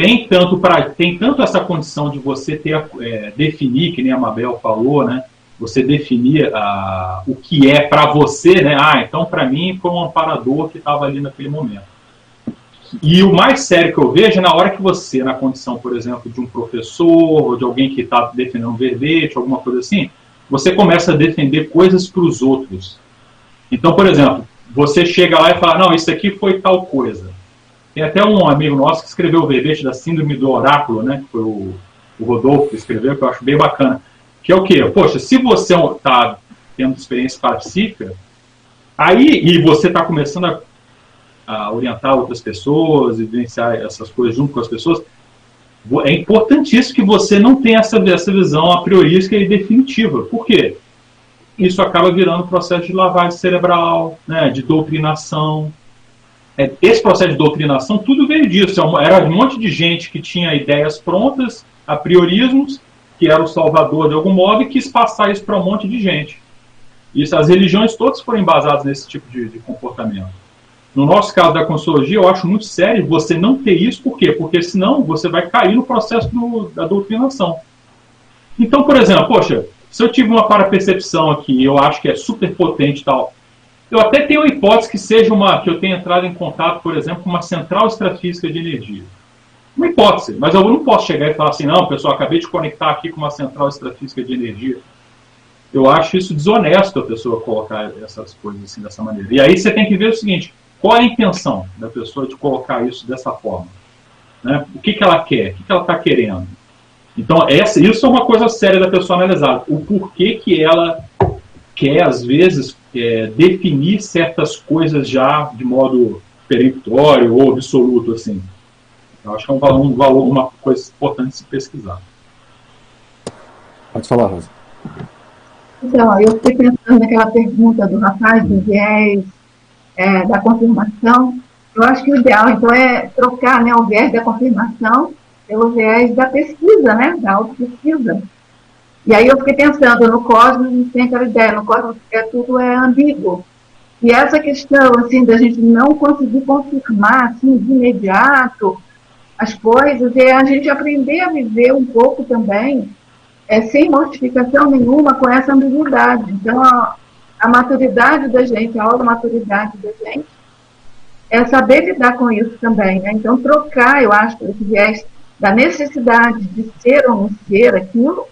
tem tanto para tem tanto essa condição de você ter é, definir que nem a Mabel falou né? Você definir o que é para você né? Ah então para mim foi um amparador que estava ali naquele momento. E o mais sério que eu vejo é na hora que você na condição por exemplo de um professor ou de alguém que está defendendo um verbete alguma coisa assim você começa a defender coisas para os outros. Então por exemplo você chega lá e fala não isso aqui foi tal coisa tem até um amigo nosso que escreveu o verbete da Síndrome do Oráculo, né? Que foi o, o Rodolfo que escreveu, que eu acho bem bacana. Que é o quê? Poxa, se você está tendo experiência pacífica, aí, e você está começando a, a, orientar outras pessoas, evidenciar essas coisas junto com as pessoas, é importantíssimo que você não tenha essa, essa visão a priorística e definitiva. Por quê? Isso acaba virando processo de lavagem cerebral, né, de doutrinação, é, esse processo de doutrinação, tudo veio disso. É era um monte de gente que tinha ideias prontas, a priorismos, que era o salvador de algum modo, e quis passar isso para um monte de gente. Isso, as religiões todas foram embasadas nesse tipo de, de comportamento. No nosso caso da consciologia, eu acho muito sério você não ter isso, por quê? Porque senão você vai cair no processo do, da doutrinação. Então, por exemplo, poxa, se eu tive uma parapercepção aqui, eu acho que é super potente e tal, eu até tenho a hipótese que seja uma que eu tenha entrado em contato, por exemplo, com uma central extrafísica de energia. Uma hipótese, mas eu não posso chegar e falar assim, não, pessoal, acabei de conectar aqui com uma central extrafísica de energia. Eu acho isso desonesto a pessoa colocar essas coisas assim dessa maneira. E aí você tem que ver o seguinte: qual é a intenção da pessoa de colocar isso dessa forma? Né? O que, que ela quer? O que, que ela está querendo? Então, essa, isso é uma coisa séria da pessoa analisar. O porquê que ela quer, às vezes, é, definir certas coisas já de modo peremptório ou absoluto, assim. Eu acho que é um valor, um valor uma coisa importante se pesquisar. Pode falar, Rosa. Então, eu fiquei pensando naquela pergunta do rapaz do viés é, da confirmação. Eu acho que o ideal, então, é trocar né, o viés da confirmação pelo viés da pesquisa, né, da autopesquisa. E aí eu fiquei pensando, no cosmos gente tem aquela ideia, no cosmos é, tudo é ambíguo. E essa questão, assim, da gente não conseguir confirmar, assim, de imediato as coisas, é a gente aprender a viver um pouco também, é, sem mortificação nenhuma, com essa ambiguidade. Então, a, a maturidade da gente, a maturidade da gente, é saber lidar com isso também. Né? Então, trocar, eu acho, esse viés da necessidade de ser ou não ser aquilo,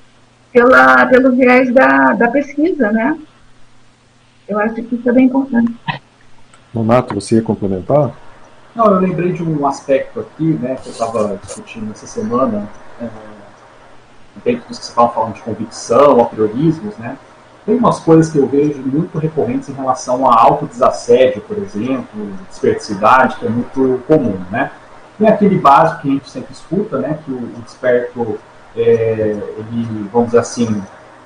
pela, pelo viés da, da pesquisa, né? Eu acho que isso é bem importante. Donato, você ia complementar? Não, eu lembrei de um aspecto aqui, né, que eu estava discutindo essa semana, é, dentro dos que você estava falando de convicção, a priorismos, né? Tem umas coisas que eu vejo muito recorrentes em relação a autodesassédio, por exemplo, desperticidade, que é muito comum, né? Tem aquele básico que a gente sempre escuta, né, que o, o desperto é, ele, vamos dizer assim,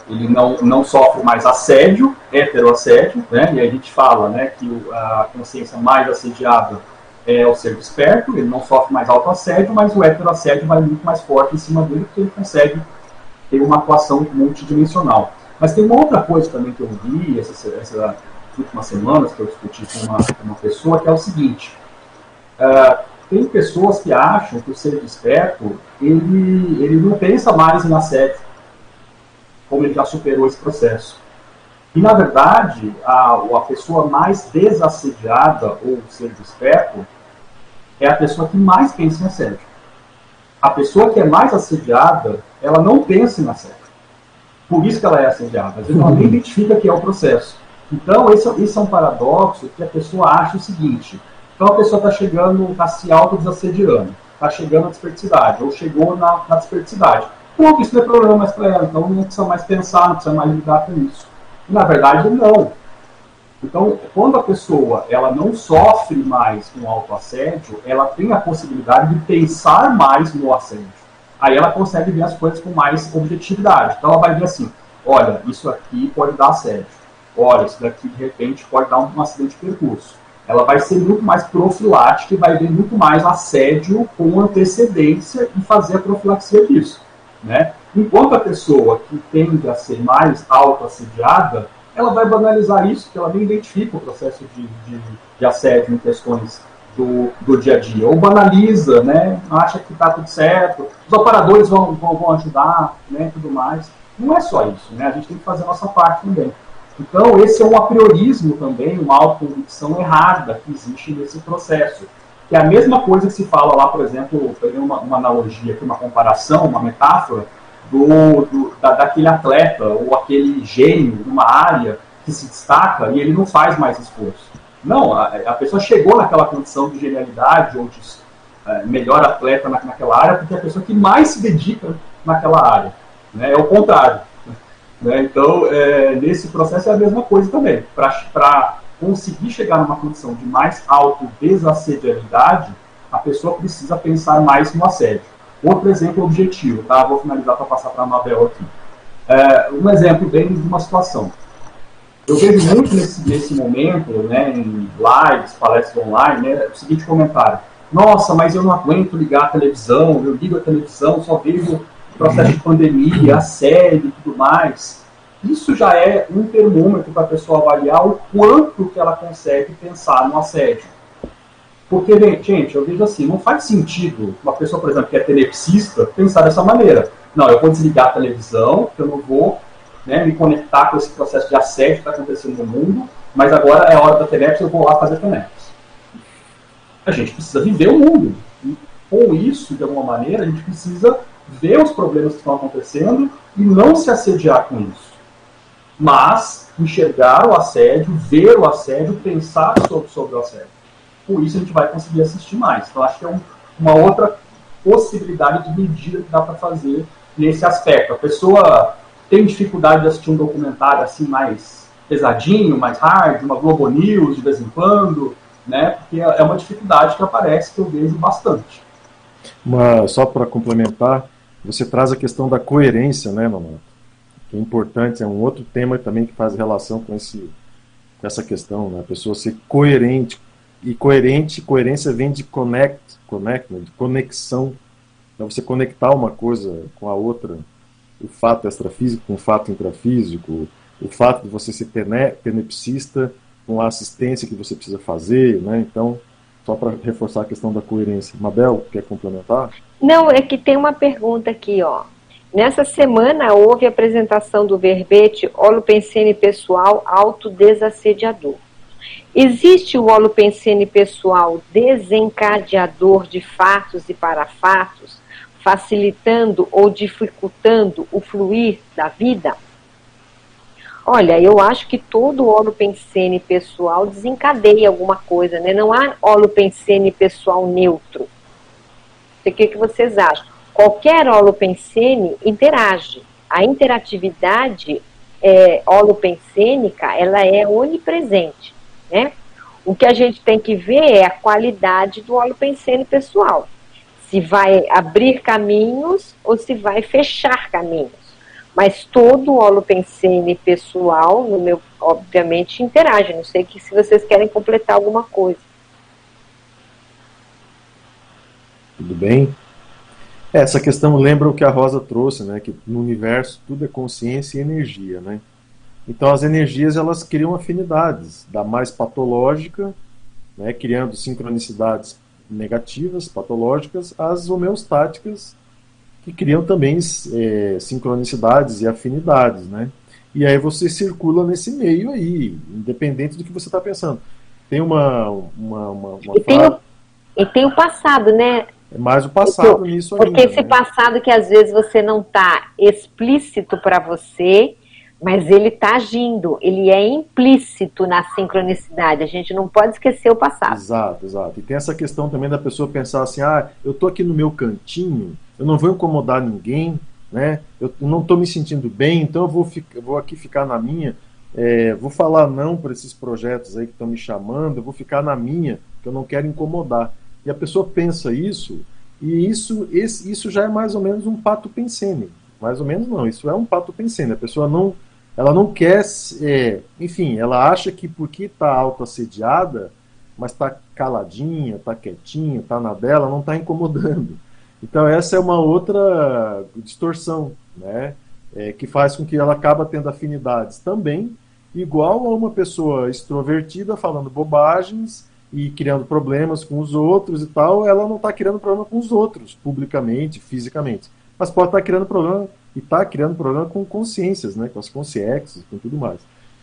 ele não, não sofre mais assédio, heteroassédio, né? E a gente fala, né, que a consciência mais assediada é o ser desperto, ele não sofre mais autoassédio, mas o heteroassédio vai muito mais forte em cima dele, porque ele consegue ter uma atuação multidimensional. Mas tem uma outra coisa também que eu vi essas, últimas semanas, que eu discuti com uma, uma pessoa, que é o seguinte. Uh, tem pessoas que acham que o ser desperto, ele, ele não pensa mais em assédio, como ele já superou esse processo. E, na verdade, a, a pessoa mais desassediada, ou ser desperto, é a pessoa que mais pensa em assédio. A pessoa que é mais assediada, ela não pensa em assédio. Por isso que ela é assediada. Às vezes ela nem identifica que é o processo. Então, esse, esse é um paradoxo que a pessoa acha o seguinte: então a pessoa está chegando, está se autodesassediando, está chegando à desperticidade, ou chegou na, na desperticidade. Pronto, isso não é problema mais para ela, então não precisa mais pensar, não precisa mais lidar com isso. Na verdade, não. Então, quando a pessoa ela não sofre mais com autoassédio, ela tem a possibilidade de pensar mais no assédio. Aí ela consegue ver as coisas com mais objetividade. Então ela vai ver assim, olha, isso aqui pode dar assédio. Olha, isso daqui de repente pode dar um acidente de percurso ela vai ser muito mais profilática e vai ver muito mais assédio com antecedência e fazer a profilaxia disso. Né? Enquanto a pessoa que tende a ser mais autoassediada, ela vai banalizar isso, porque ela nem identifica o processo de, de, de assédio em questões do, do dia a dia, ou banaliza, né, acha que está tudo certo, os operadores vão, vão, vão ajudar, né, tudo mais. Não é só isso, né, a gente tem que fazer a nossa parte também. Então, esse é um apriorismo também, uma autoconvicção errada que existe nesse processo. Que é a mesma coisa que se fala lá, por exemplo, peguei uma, uma analogia aqui, uma comparação, uma metáfora, do, do da, daquele atleta ou aquele gênio numa área que se destaca e ele não faz mais esforço. Não, a, a pessoa chegou naquela condição de genialidade ou de é, melhor atleta na, naquela área porque é a pessoa que mais se dedica naquela área. Né? É o contrário. Né? Então, é, nesse processo é a mesma coisa também. Para conseguir chegar numa condição de mais autodesassedialidade, a pessoa precisa pensar mais no assédio. Outro exemplo objetivo, tá? Vou finalizar para passar para a Mabel aqui. É, um exemplo bem de uma situação. Eu vejo muito nesse, nesse momento, né, em lives, palestras online, né, o seguinte comentário. Nossa, mas eu não aguento ligar a televisão, eu ligo a televisão, só vejo processo de pandemia, assédio e tudo mais. Isso já é um termômetro para a pessoa avaliar o quanto que ela consegue pensar no assédio. Porque, gente, eu vejo assim, não faz sentido uma pessoa, por exemplo, que é telepsista, pensar dessa maneira. Não, eu vou desligar a televisão, eu não vou né, me conectar com esse processo de assédio que está acontecendo no mundo, mas agora é hora da TENEPS, eu vou lá fazer TENEPS. A gente precisa viver o mundo. E com isso, de alguma maneira, a gente precisa ver os problemas que estão acontecendo e não se assediar com isso. Mas enxergar o assédio, ver o assédio, pensar sobre, sobre o assédio. Por isso a gente vai conseguir assistir mais. Então acho que é um, uma outra possibilidade de medida que dá para fazer nesse aspecto. A pessoa tem dificuldade de assistir um documentário assim mais pesadinho, mais hard, uma Globo News de vez em quando, né? Porque é uma dificuldade que aparece que eu vejo bastante. Uma, só para complementar, você traz a questão da coerência, né, Nonato? Que é importante, é um outro tema também que faz relação com, esse, essa questão, né? A pessoa ser coerente. E coerente, coerência vem de connect, connect né? de conexão. Então você conectar uma coisa com a outra, o fato extrafísico com o fato intrafísico, o fato de você ser tenepsista com a assistência que você precisa fazer, né? Então, só para reforçar a questão da coerência. Mabel, quer complementar? Não, é que tem uma pergunta aqui, ó. Nessa semana houve a apresentação do verbete holopensene pessoal autodesassediador. Existe o holopensene pessoal desencadeador de fatos e parafatos, facilitando ou dificultando o fluir da vida? Olha, eu acho que todo holopensene pessoal desencadeia alguma coisa, né? Não há holopensene pessoal neutro. O que, que vocês acham? Qualquer holopensene interage. A interatividade é, holopensênica, ela é onipresente, né? O que a gente tem que ver é a qualidade do holopensene pessoal. Se vai abrir caminhos ou se vai fechar caminhos. Mas todo o holopensene pessoal, no meu, obviamente, interage. Não sei que se vocês querem completar alguma coisa. Tudo bem? Essa questão lembra o que a Rosa trouxe, né? Que no universo tudo é consciência e energia, né? Então as energias elas criam afinidades, da mais patológica, né, criando sincronicidades negativas, patológicas, às homeostáticas, que criam também é, sincronicidades e afinidades, né? E aí você circula nesse meio aí, independente do que você está pensando. Tem uma, uma, uma, uma e, tem o, e tem o passado, né? É mais o passado porque, nisso Porque ainda, esse né? passado que às vezes você não está explícito para você, mas ele está agindo, ele é implícito na sincronicidade. A gente não pode esquecer o passado. Exato, exato. E tem essa questão também da pessoa pensar assim: ah, eu estou aqui no meu cantinho, eu não vou incomodar ninguém, né? Eu não estou me sentindo bem, então eu vou, eu vou aqui ficar na minha. É, vou falar não para esses projetos aí que estão me chamando, eu vou ficar na minha, que eu não quero incomodar. E a pessoa pensa isso, e isso, esse, isso já é mais ou menos um pato pensene. Mais ou menos não, isso é um pato pensene. A pessoa não, ela não quer, é, enfim, ela acha que porque está autoassediada, mas está caladinha, está quietinha, está na dela, não está incomodando. Então essa é uma outra distorção, né? É, que faz com que ela acaba tendo afinidades também, igual a uma pessoa extrovertida falando bobagens e criando problemas com os outros e tal, ela não está criando problema com os outros, publicamente, fisicamente. Mas pode estar tá criando problema e está criando problema com consciências, né, com as consciências, com tudo mais.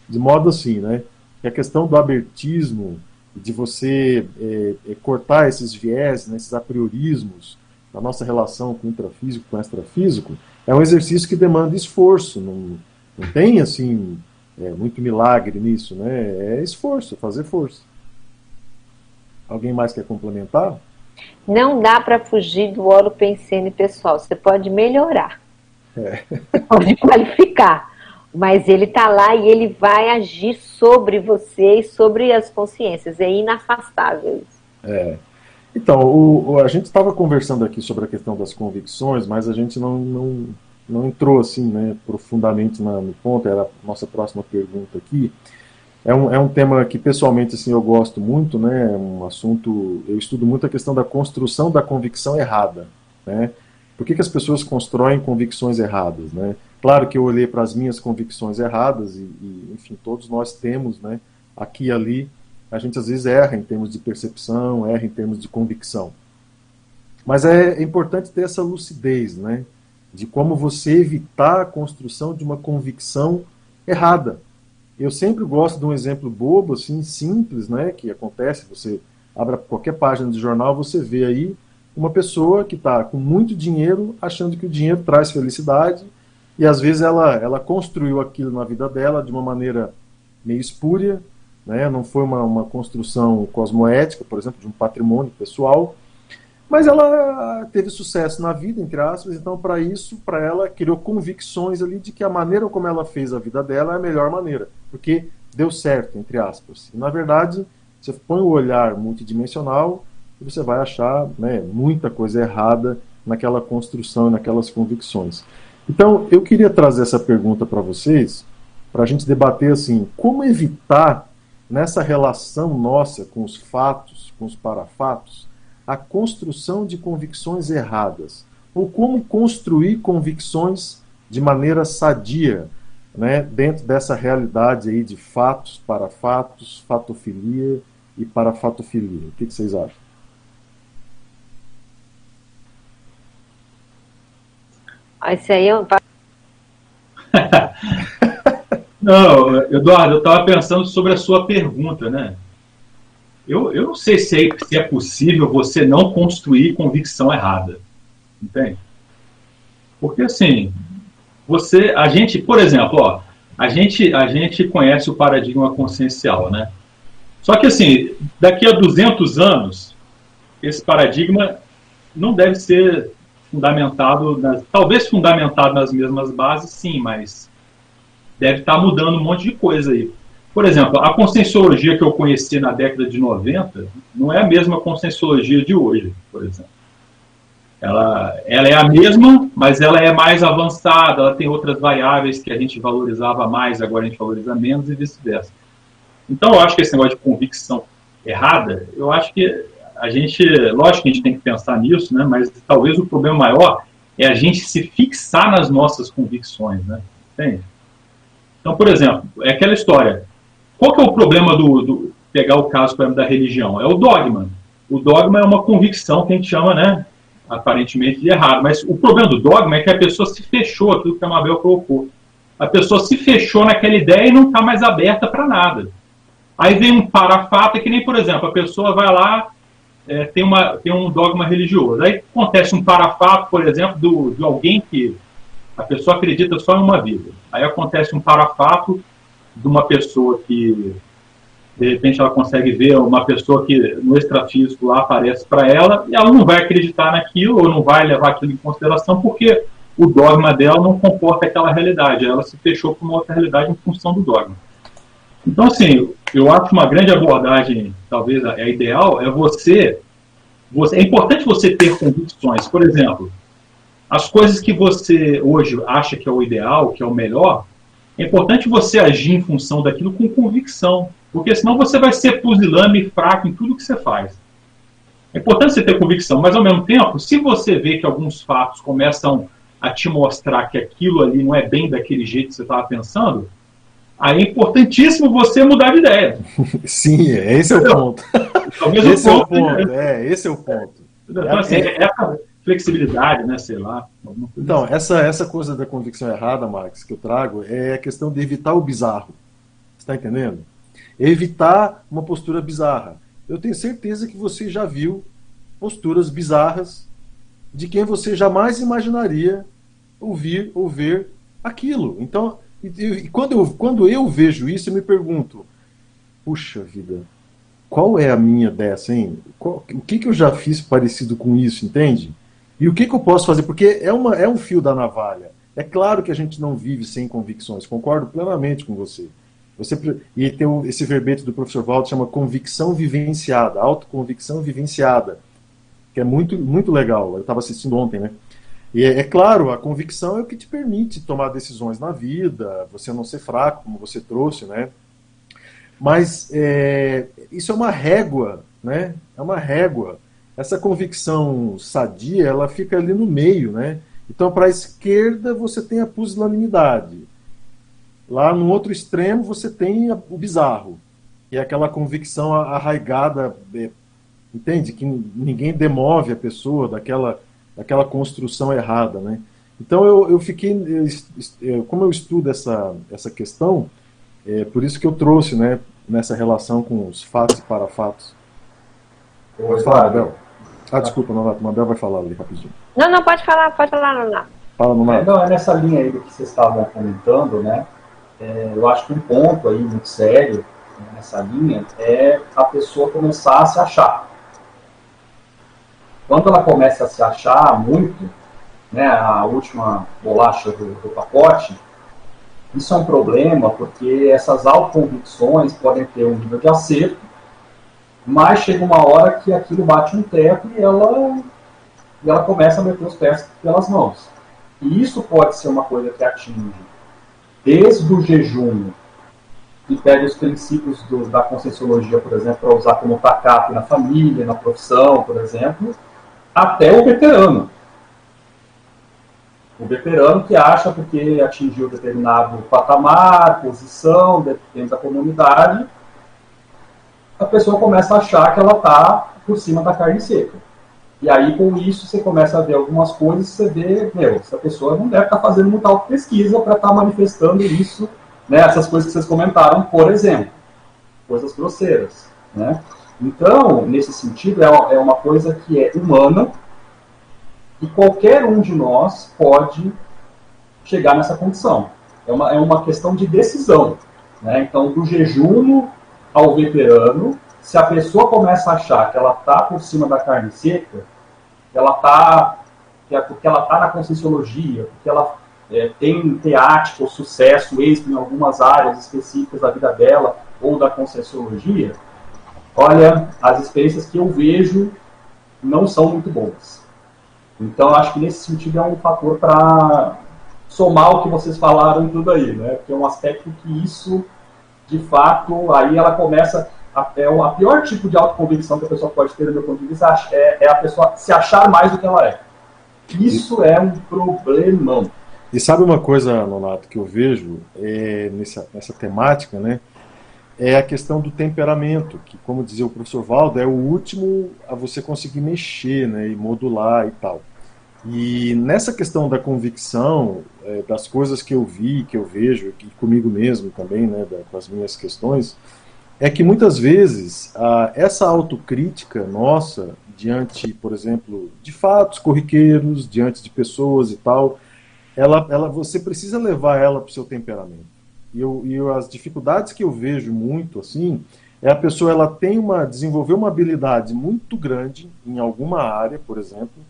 De modo assim, né, que a questão do abertismo, de você é, é, cortar esses viés, né, esses apriorismos da nossa relação com o intrafísico, com o extrafísico, é um exercício que demanda esforço. Não, não tem, assim, é, muito milagre nisso, né? É esforço, fazer força. Alguém mais quer complementar? Não dá para fugir do oro pensene pessoal. Você pode melhorar. É. pode qualificar. Mas ele está lá e ele vai agir sobre você e sobre as consciências. É inafastável isso. É. Então, o, o, a gente estava conversando aqui sobre a questão das convicções, mas a gente não, não, não entrou assim, né, profundamente na, no ponto, era a nossa próxima pergunta aqui. É um, é um tema que pessoalmente assim, eu gosto muito, né, é um assunto, eu estudo muito a questão da construção da convicção errada, né, por que, que as pessoas constroem convicções erradas, né, claro que eu olhei para as minhas convicções erradas e, e, enfim, todos nós temos, né, aqui e ali, a gente às vezes erra em termos de percepção, erra em termos de convicção. Mas é importante ter essa lucidez, né? De como você evitar a construção de uma convicção errada. Eu sempre gosto de um exemplo bobo, assim, simples, né? Que acontece, você abre qualquer página de jornal, você vê aí uma pessoa que está com muito dinheiro, achando que o dinheiro traz felicidade, e às vezes ela, ela construiu aquilo na vida dela de uma maneira meio espúria, né? não foi uma, uma construção cosmoética, por exemplo, de um patrimônio pessoal, mas ela teve sucesso na vida, entre aspas, então para isso, para ela, criou convicções ali de que a maneira como ela fez a vida dela é a melhor maneira, porque deu certo, entre aspas. E, na verdade, você põe o olhar multidimensional e você vai achar né, muita coisa errada naquela construção, naquelas convicções. Então, eu queria trazer essa pergunta para vocês, para a gente debater assim, como evitar nessa relação nossa com os fatos, com os parafatos, a construção de convicções erradas, ou como construir convicções de maneira sadia, né, dentro dessa realidade aí de fatos, parafatos, fatofilia e parafatofilia. O que, que vocês acham? Esse aí um Não, Eduardo, eu estava pensando sobre a sua pergunta, né? Eu, eu não sei se é, se é possível você não construir convicção errada, entende? Porque assim, você, a gente, por exemplo, ó, a gente, a gente conhece o paradigma consciencial, né? Só que assim, daqui a 200 anos, esse paradigma não deve ser fundamentado, nas, talvez fundamentado nas mesmas bases, sim, mas deve estar tá mudando um monte de coisa aí. Por exemplo, a conscienciologia que eu conheci na década de 90 não é a mesma conscienciologia de hoje, por exemplo. Ela, ela é a mesma, mas ela é mais avançada, ela tem outras variáveis que a gente valorizava mais, agora a gente valoriza menos e vice-versa. Então, eu acho que esse negócio de convicção errada, eu acho que a gente, lógico que a gente tem que pensar nisso, né, mas talvez o problema maior é a gente se fixar nas nossas convicções, né? Entende? Então, por exemplo, é aquela história. Qual que é o problema do, do pegar o caso exemplo, da religião? É o dogma. O dogma é uma convicção que a gente chama, né, aparentemente de errado. Mas o problema do dogma é que a pessoa se fechou, aquilo que a Mabel colocou. A pessoa se fechou naquela ideia e não está mais aberta para nada. Aí vem um parafato, que nem, por exemplo, a pessoa vai lá, é, tem, uma, tem um dogma religioso. Aí acontece um parafato, por exemplo, do, de alguém que a pessoa acredita só em uma vida. Aí acontece um parafato de uma pessoa que, de repente, ela consegue ver uma pessoa que no extrafísico lá aparece para ela e ela não vai acreditar naquilo ou não vai levar aquilo em consideração porque o dogma dela não comporta aquela realidade. Ela se fechou para uma outra realidade em função do dogma. Então, assim, eu acho uma grande abordagem, talvez a, a ideal, é você, você. É importante você ter convicções. Por exemplo, as coisas que você hoje acha que é o ideal, que é o melhor, é importante você agir em função daquilo com convicção, porque senão você vai ser pusilânime e fraco em tudo que você faz. É importante você ter convicção, mas ao mesmo tempo, se você vê que alguns fatos começam a te mostrar que aquilo ali não é bem daquele jeito que você estava pensando, aí é importantíssimo você mudar de ideia. Sim, esse é o ponto. esse é o ponto, né? é, esse é o ponto. Então, assim, é, essa flexibilidade, né, sei lá. Então, assim. essa, essa coisa da convicção errada, Max, que eu trago, é a questão de evitar o bizarro. Você está entendendo? Evitar uma postura bizarra. Eu tenho certeza que você já viu posturas bizarras de quem você jamais imaginaria ouvir ou ver aquilo. Então, e, quando, eu, quando eu vejo isso, eu me pergunto: puxa vida, qual é a minha dessa, hein? Qual, o que, que eu já fiz parecido com isso, entende? E o que, que eu posso fazer? Porque é, uma, é um fio da navalha. É claro que a gente não vive sem convicções, concordo plenamente com você. você e tem esse verbete do professor Walter chama convicção vivenciada, autoconvicção vivenciada, que é muito, muito legal. Eu estava assistindo ontem, né? E é, é, claro, a convicção é o que te permite tomar decisões na vida, você não ser fraco, como você trouxe, né? Mas é, isso é uma régua, né? É uma régua. Essa convicção sadia, ela fica ali no meio, né? Então, para a esquerda, você tem a pusilanimidade. Lá no outro extremo, você tem o bizarro, que é aquela convicção arraigada, é, entende? Que ninguém demove a pessoa daquela aquela construção errada, né? Então eu, eu fiquei, eu, como eu estudo essa, essa questão, é por isso que eu trouxe, né, nessa relação com os fatos e parafatos. Pode falar, Abel. Ah, desculpa, Nonato, o Abel vai falar ali rapidinho. Não, não, pode falar, pode falar, Nonato. Fala, Nonato. É, não, é nessa linha aí do que vocês estavam comentando, né, é, eu acho que um ponto aí muito sério né, nessa linha é a pessoa começar a se achar. Quando ela começa a se achar muito, né, a última bolacha do, do pacote, isso é um problema porque essas autoconvicções podem ter um nível de acerto, mas chega uma hora que aquilo bate um teto e ela, e ela começa a meter os pés pelas mãos. E isso pode ser uma coisa que atinge desde o jejum, e pega os princípios do, da Conscienciologia, por exemplo, para usar como tacape na família, na profissão, por exemplo, até o veterano. O veterano que acha porque atingiu determinado patamar, posição dentro da comunidade, a pessoa começa a achar que ela está por cima da carne seca. E aí, com isso, você começa a ver algumas coisas e você vê, meu, essa pessoa não deve estar tá fazendo muita pesquisa para estar tá manifestando isso, né, essas coisas que vocês comentaram, por exemplo. Coisas grosseiras. Né? Então, nesse sentido, é, é uma coisa que é humana e qualquer um de nós pode chegar nessa condição. É uma, é uma questão de decisão. Né? Então, do jejum ao veterano, se a pessoa começa a achar que ela está por cima da carne seca, que ela está é porque ela está na conscienciologia, porque ela é, tem teático sucesso, êxito em algumas áreas específicas da vida dela ou da conscienciologia, olha, as experiências que eu vejo não são muito boas. Então, acho que nesse sentido é um fator para somar o que vocês falaram e tudo aí, né? Porque é um aspecto que isso, de fato, aí ela começa. A, é o a pior tipo de autoconvicção que a pessoa pode ter, do meu ponto de vista, é, é a pessoa se achar mais do que ela é. Isso é um problemão. E sabe uma coisa, Nonato, que eu vejo é, nessa, nessa temática, né? É a questão do temperamento, que, como dizia o professor Valdo, é o último a você conseguir mexer né, e modular e tal. E nessa questão da convicção, é, das coisas que eu vi, que eu vejo, e comigo mesmo também, né, da, com as minhas questões, é que muitas vezes a, essa autocrítica nossa, diante, por exemplo, de fatos corriqueiros, diante de pessoas e tal, ela, ela, você precisa levar ela para o seu temperamento. E, eu, e as dificuldades que eu vejo muito assim é a pessoa ela tem uma desenvolver uma habilidade muito grande em alguma área, por exemplo,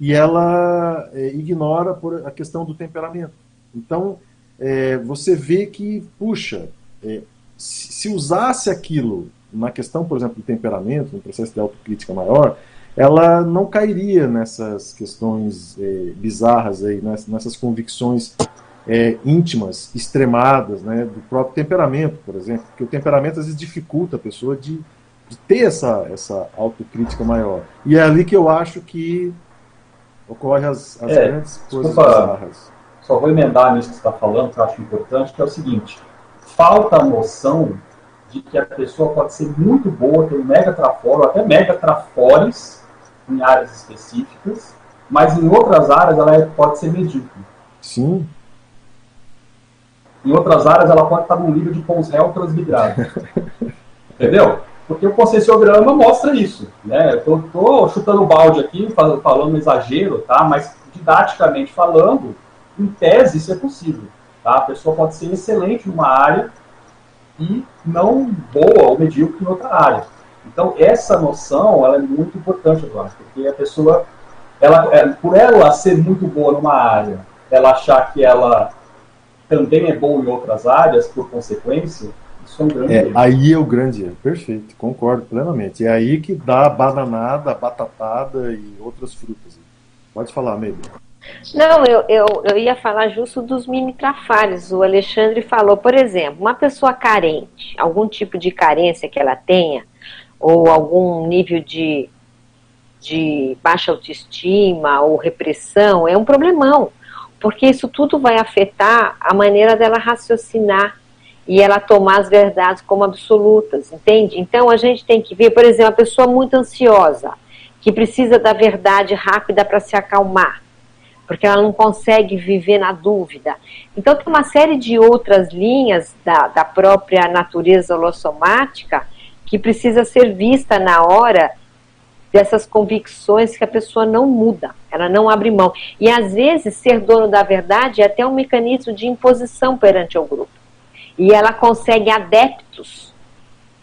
e ela é, ignora por a questão do temperamento. Então é, você vê que puxa, é, se, se usasse aquilo na questão, por exemplo, do temperamento, no processo de autocrítica maior, ela não cairia nessas questões é, bizarras aí, nessas, nessas convicções é, íntimas, extremadas, né, do próprio temperamento, por exemplo, porque o temperamento às vezes dificulta a pessoa de, de ter essa, essa autocrítica maior. E é ali que eu acho que ocorre as, as é, grandes coisas bizarras. Só vou emendar nisso que você está falando, que eu acho importante, que é o seguinte, falta a noção de que a pessoa pode ser muito boa, ter um mega traforo, até mega trafores em áreas específicas, mas em outras áreas ela é, pode ser medíocre. Sim. Em outras áreas ela pode estar num nível de pons-réu transmigrado. Entendeu? Porque o conscienciograma mostra isso. Né? Eu tô, tô chutando balde aqui, falando, exagero, tá? mas didaticamente falando, em tese isso é possível. Tá? A pessoa pode ser excelente numa área e não boa ou medíocre em outra área. Então, essa noção ela é muito importante, Eduardo, porque a pessoa, ela, é, por ela ser muito boa numa área, ela achar que ela também é boa em outras áreas, por consequência, isso é um grande é, erro. Aí é o grande erro, perfeito, concordo plenamente. É aí que dá a bananada, a batatada e outras frutas. Pode falar, Meire. Não, eu, eu, eu ia falar justo dos mini trafares. O Alexandre falou, por exemplo, uma pessoa carente, algum tipo de carência que ela tenha, ou algum nível de, de baixa autoestima ou repressão, é um problemão, porque isso tudo vai afetar a maneira dela raciocinar e ela tomar as verdades como absolutas, entende? Então a gente tem que ver, por exemplo, uma pessoa muito ansiosa, que precisa da verdade rápida para se acalmar porque ela não consegue viver na dúvida. Então, tem uma série de outras linhas da, da própria natureza holossomática que precisa ser vista na hora dessas convicções que a pessoa não muda, ela não abre mão. E às vezes ser dono da verdade é até um mecanismo de imposição perante o grupo. E ela consegue adeptos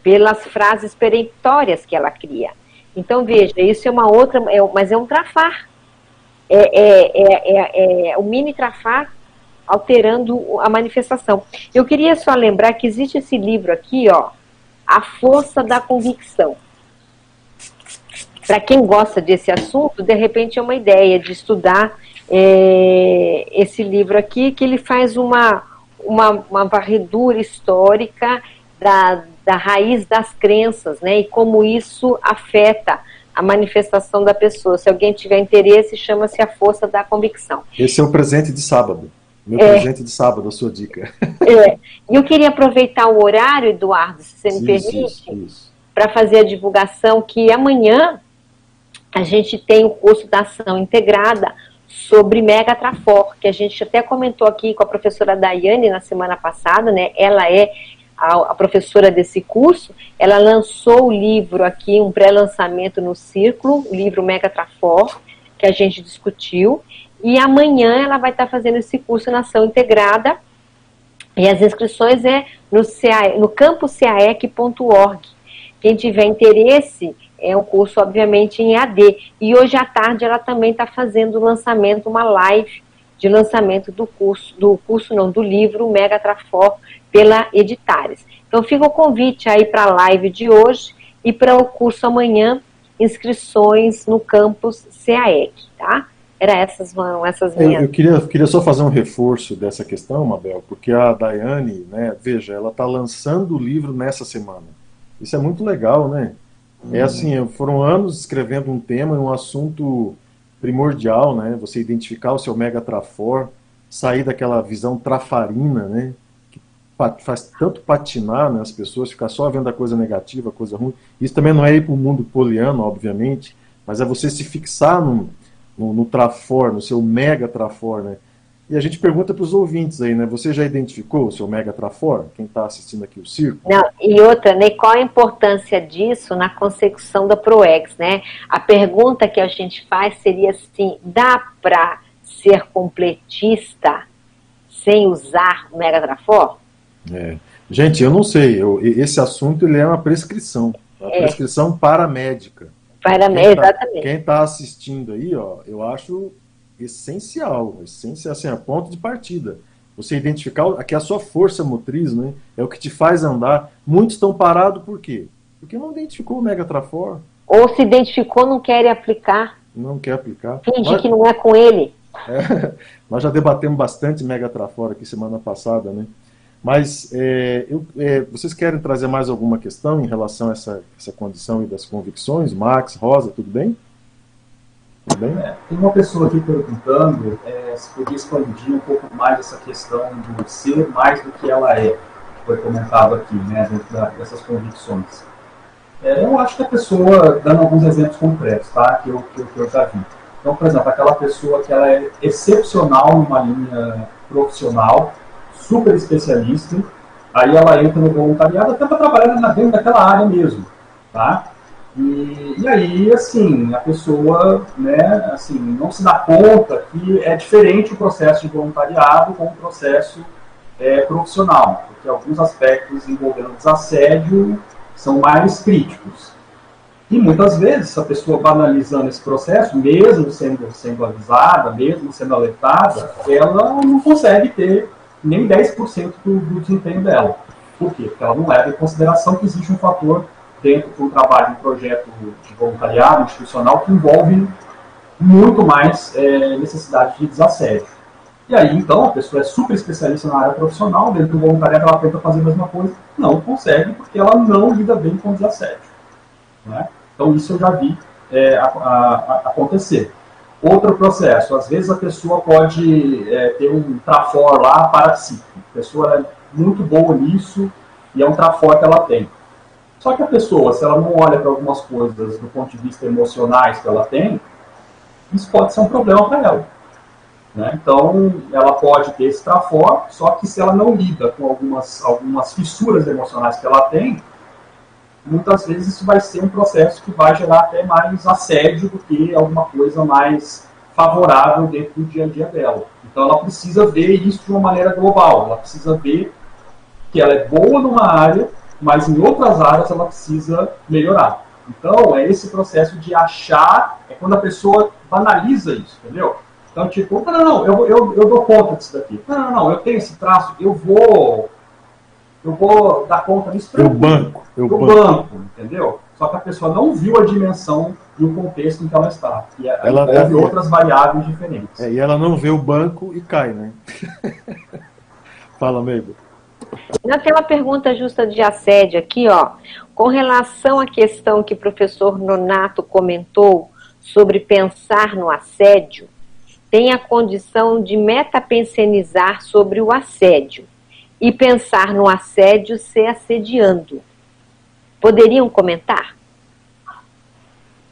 pelas frases peremptórias que ela cria. Então veja, isso é uma outra, é, mas é um trafar é, é, é, é, o mini trafar alterando a manifestação. Eu queria só lembrar que existe esse livro aqui, ó, A Força da Convicção. Para quem gosta desse assunto, de repente é uma ideia de estudar é, esse livro aqui, que ele faz uma, uma, uma varredura histórica da, da raiz das crenças, né, e como isso afeta a manifestação da pessoa. Se alguém tiver interesse, chama-se a força da convicção. Esse é o presente de sábado. Meu é, presente de sábado, a sua dica. É. E eu queria aproveitar o horário, Eduardo, se você me isso, permite, para fazer a divulgação que amanhã a gente tem o curso da ação integrada sobre Mega Trafor, que a gente até comentou aqui com a professora Daiane na semana passada, né? Ela é a, a professora desse curso, ela lançou o livro aqui, um pré-lançamento no Círculo, o livro Mega Trafor, que a gente discutiu, e amanhã ela vai estar fazendo esse curso na ação integrada, e as inscrições é no, CAE, no campuscaec.org. Quem tiver interesse, é um curso, obviamente, em AD. E hoje à tarde ela também está fazendo o lançamento, uma live de lançamento do curso, do curso não, do livro Mega Trafor, pela Editares. Então fica o convite aí para a live de hoje e para o curso amanhã, inscrições no campus CAEC, tá? Era essas vão essas minhas. Eu, eu, queria, queria só fazer um reforço dessa questão, Mabel, porque a Daiane, né, veja, ela está lançando o livro nessa semana. Isso é muito legal, né? É assim, foram anos escrevendo um tema, um assunto primordial, né? Você identificar o seu mega trafor, sair daquela visão trafarina, né? faz tanto patinar né, as pessoas, ficar só vendo a coisa negativa, a coisa ruim. Isso também não é ir para o mundo poliano, obviamente, mas é você se fixar no, no, no trafor, no seu mega trafor, né? E a gente pergunta para os ouvintes aí, né? Você já identificou o seu mega trafor? Quem está assistindo aqui o circo? Não, e outra, né? Qual a importância disso na consecução da ProEx, né? A pergunta que a gente faz seria assim: dá para ser completista sem usar o mega trafor? É. Gente, eu não sei. Eu, esse assunto ele é uma prescrição. Uma é. prescrição paramédica. Paramédica, tá, exatamente. Quem está assistindo aí, ó, eu acho essencial, essencial, assim, a ponto de partida. Você identificar que a sua força motriz, né, é o que te faz andar. Muitos estão parados por quê? Porque não identificou o Mega Trafor. Ou se identificou, não quer aplicar. Não quer aplicar. Finge Mas... que não é com ele. É, nós já debatemos bastante Mega Trafor aqui semana passada, né? Mas é, eu, é, vocês querem trazer mais alguma questão em relação a essa, essa condição e das convicções? Max, Rosa, tudo bem? Tudo bem? É, tem uma pessoa aqui perguntando é, se podia expandir um pouco mais essa questão do ser mais do que ela é. foi comentado aqui, né, dentro dessas convicções. É, eu acho que a pessoa, dando alguns exemplos concretos, tá, que eu, que, eu, que eu já vi. Então, por exemplo, aquela pessoa que ela é excepcional numa linha profissional, super especialista, aí ela entra no voluntariado até para trabalhar dentro daquela área mesmo, tá? E, e, aí, assim, a pessoa, né, assim, não se dá conta que é diferente o processo de voluntariado com o processo é, profissional, porque alguns aspectos envolvendo desassédio são mais críticos. E muitas vezes, a pessoa banalizando esse processo, mesmo sendo, sendo avisada, mesmo sendo alertada, ela não consegue ter nem 10% do, do desempenho dela. Por quê? Porque ela não leva em consideração que existe um fator dentro do trabalho, um projeto de voluntariado institucional que envolve muito mais é, necessidade de desassédio. E aí, então, a pessoa é super especialista na área profissional, dentro do voluntariado ela tenta fazer a mesma coisa, não consegue porque ela não lida bem com desassédio. Né? Então, isso eu já vi é, a, a, a acontecer. Outro processo, às vezes a pessoa pode é, ter um trafor lá para si. A pessoa é muito boa nisso e é um trafor que ela tem. Só que a pessoa, se ela não olha para algumas coisas do ponto de vista emocionais que ela tem, isso pode ser um problema para ela. Né? Então, ela pode ter esse trafor, só que se ela não lida com algumas, algumas fissuras emocionais que ela tem, muitas vezes isso vai ser um processo que vai gerar até mais assédio do que alguma coisa mais favorável dentro do dia a dia dela. Então, ela precisa ver isso de uma maneira global. Ela precisa ver que ela é boa numa área, mas em outras áreas ela precisa melhorar. Então, é esse processo de achar, é quando a pessoa banaliza isso, entendeu? Então, tipo, não, não, não, eu, eu, eu dou conta disso daqui. Não, não, não, eu tenho esse traço, eu vou. Eu vou dar conta disso Eu banco. Eu, banco. banco, entendeu? Só que a pessoa não viu a dimensão e o contexto em que ela está. E ela envolve é, outras variáveis diferentes. É, e ela não vê o banco e cai, né? Fala, Meigo. Não, tem uma pergunta justa de assédio aqui, ó. Com relação à questão que o professor Nonato comentou sobre pensar no assédio, tem a condição de metapensenizar sobre o assédio e pensar no assédio se assediando. Poderiam comentar?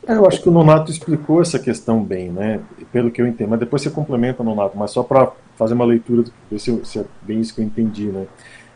É, eu acho que o Nonato explicou essa questão bem, né? Pelo que eu entendo. Mas depois você complementa, Nonato, mas só para fazer uma leitura, ver se, se, é bem isso que eu entendi, né?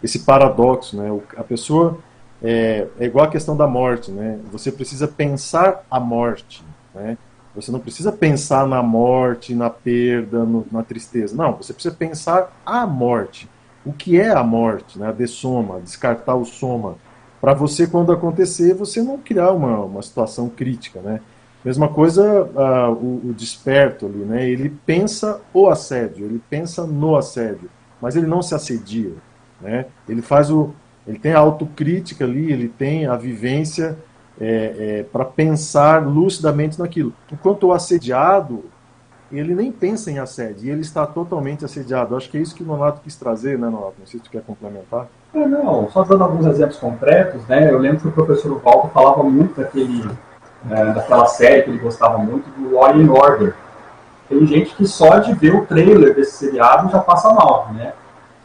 Esse paradoxo, né? A pessoa é, é igual a questão da morte, né? Você precisa pensar a morte, né? Você não precisa pensar na morte, na perda, no, na tristeza. Não, você precisa pensar a morte. O que é a morte? Né? A dessoma, descartar o soma. Para você, quando acontecer, você não criar uma, uma situação crítica. Né? Mesma coisa o, o, desperto ali, né? ele pensa o assédio, ele pensa no assédio, mas ele não se assedia. Né? Ele faz o. Ele tem a autocrítica ali, ele tem a vivência é, é, para pensar lucidamente naquilo. Enquanto o assediado, ele nem pensa em assédio, e ele está totalmente assediado. Acho que é isso que o Nonato quis trazer, né, Nonato? Não sei se tu quer complementar. É, não, só dando alguns exemplos concretos, né, eu lembro que o professor Walter falava muito daquele, é, daquela série que ele gostava muito, do Law and Order. Tem gente que só de ver o trailer desse seriado já passa mal, né?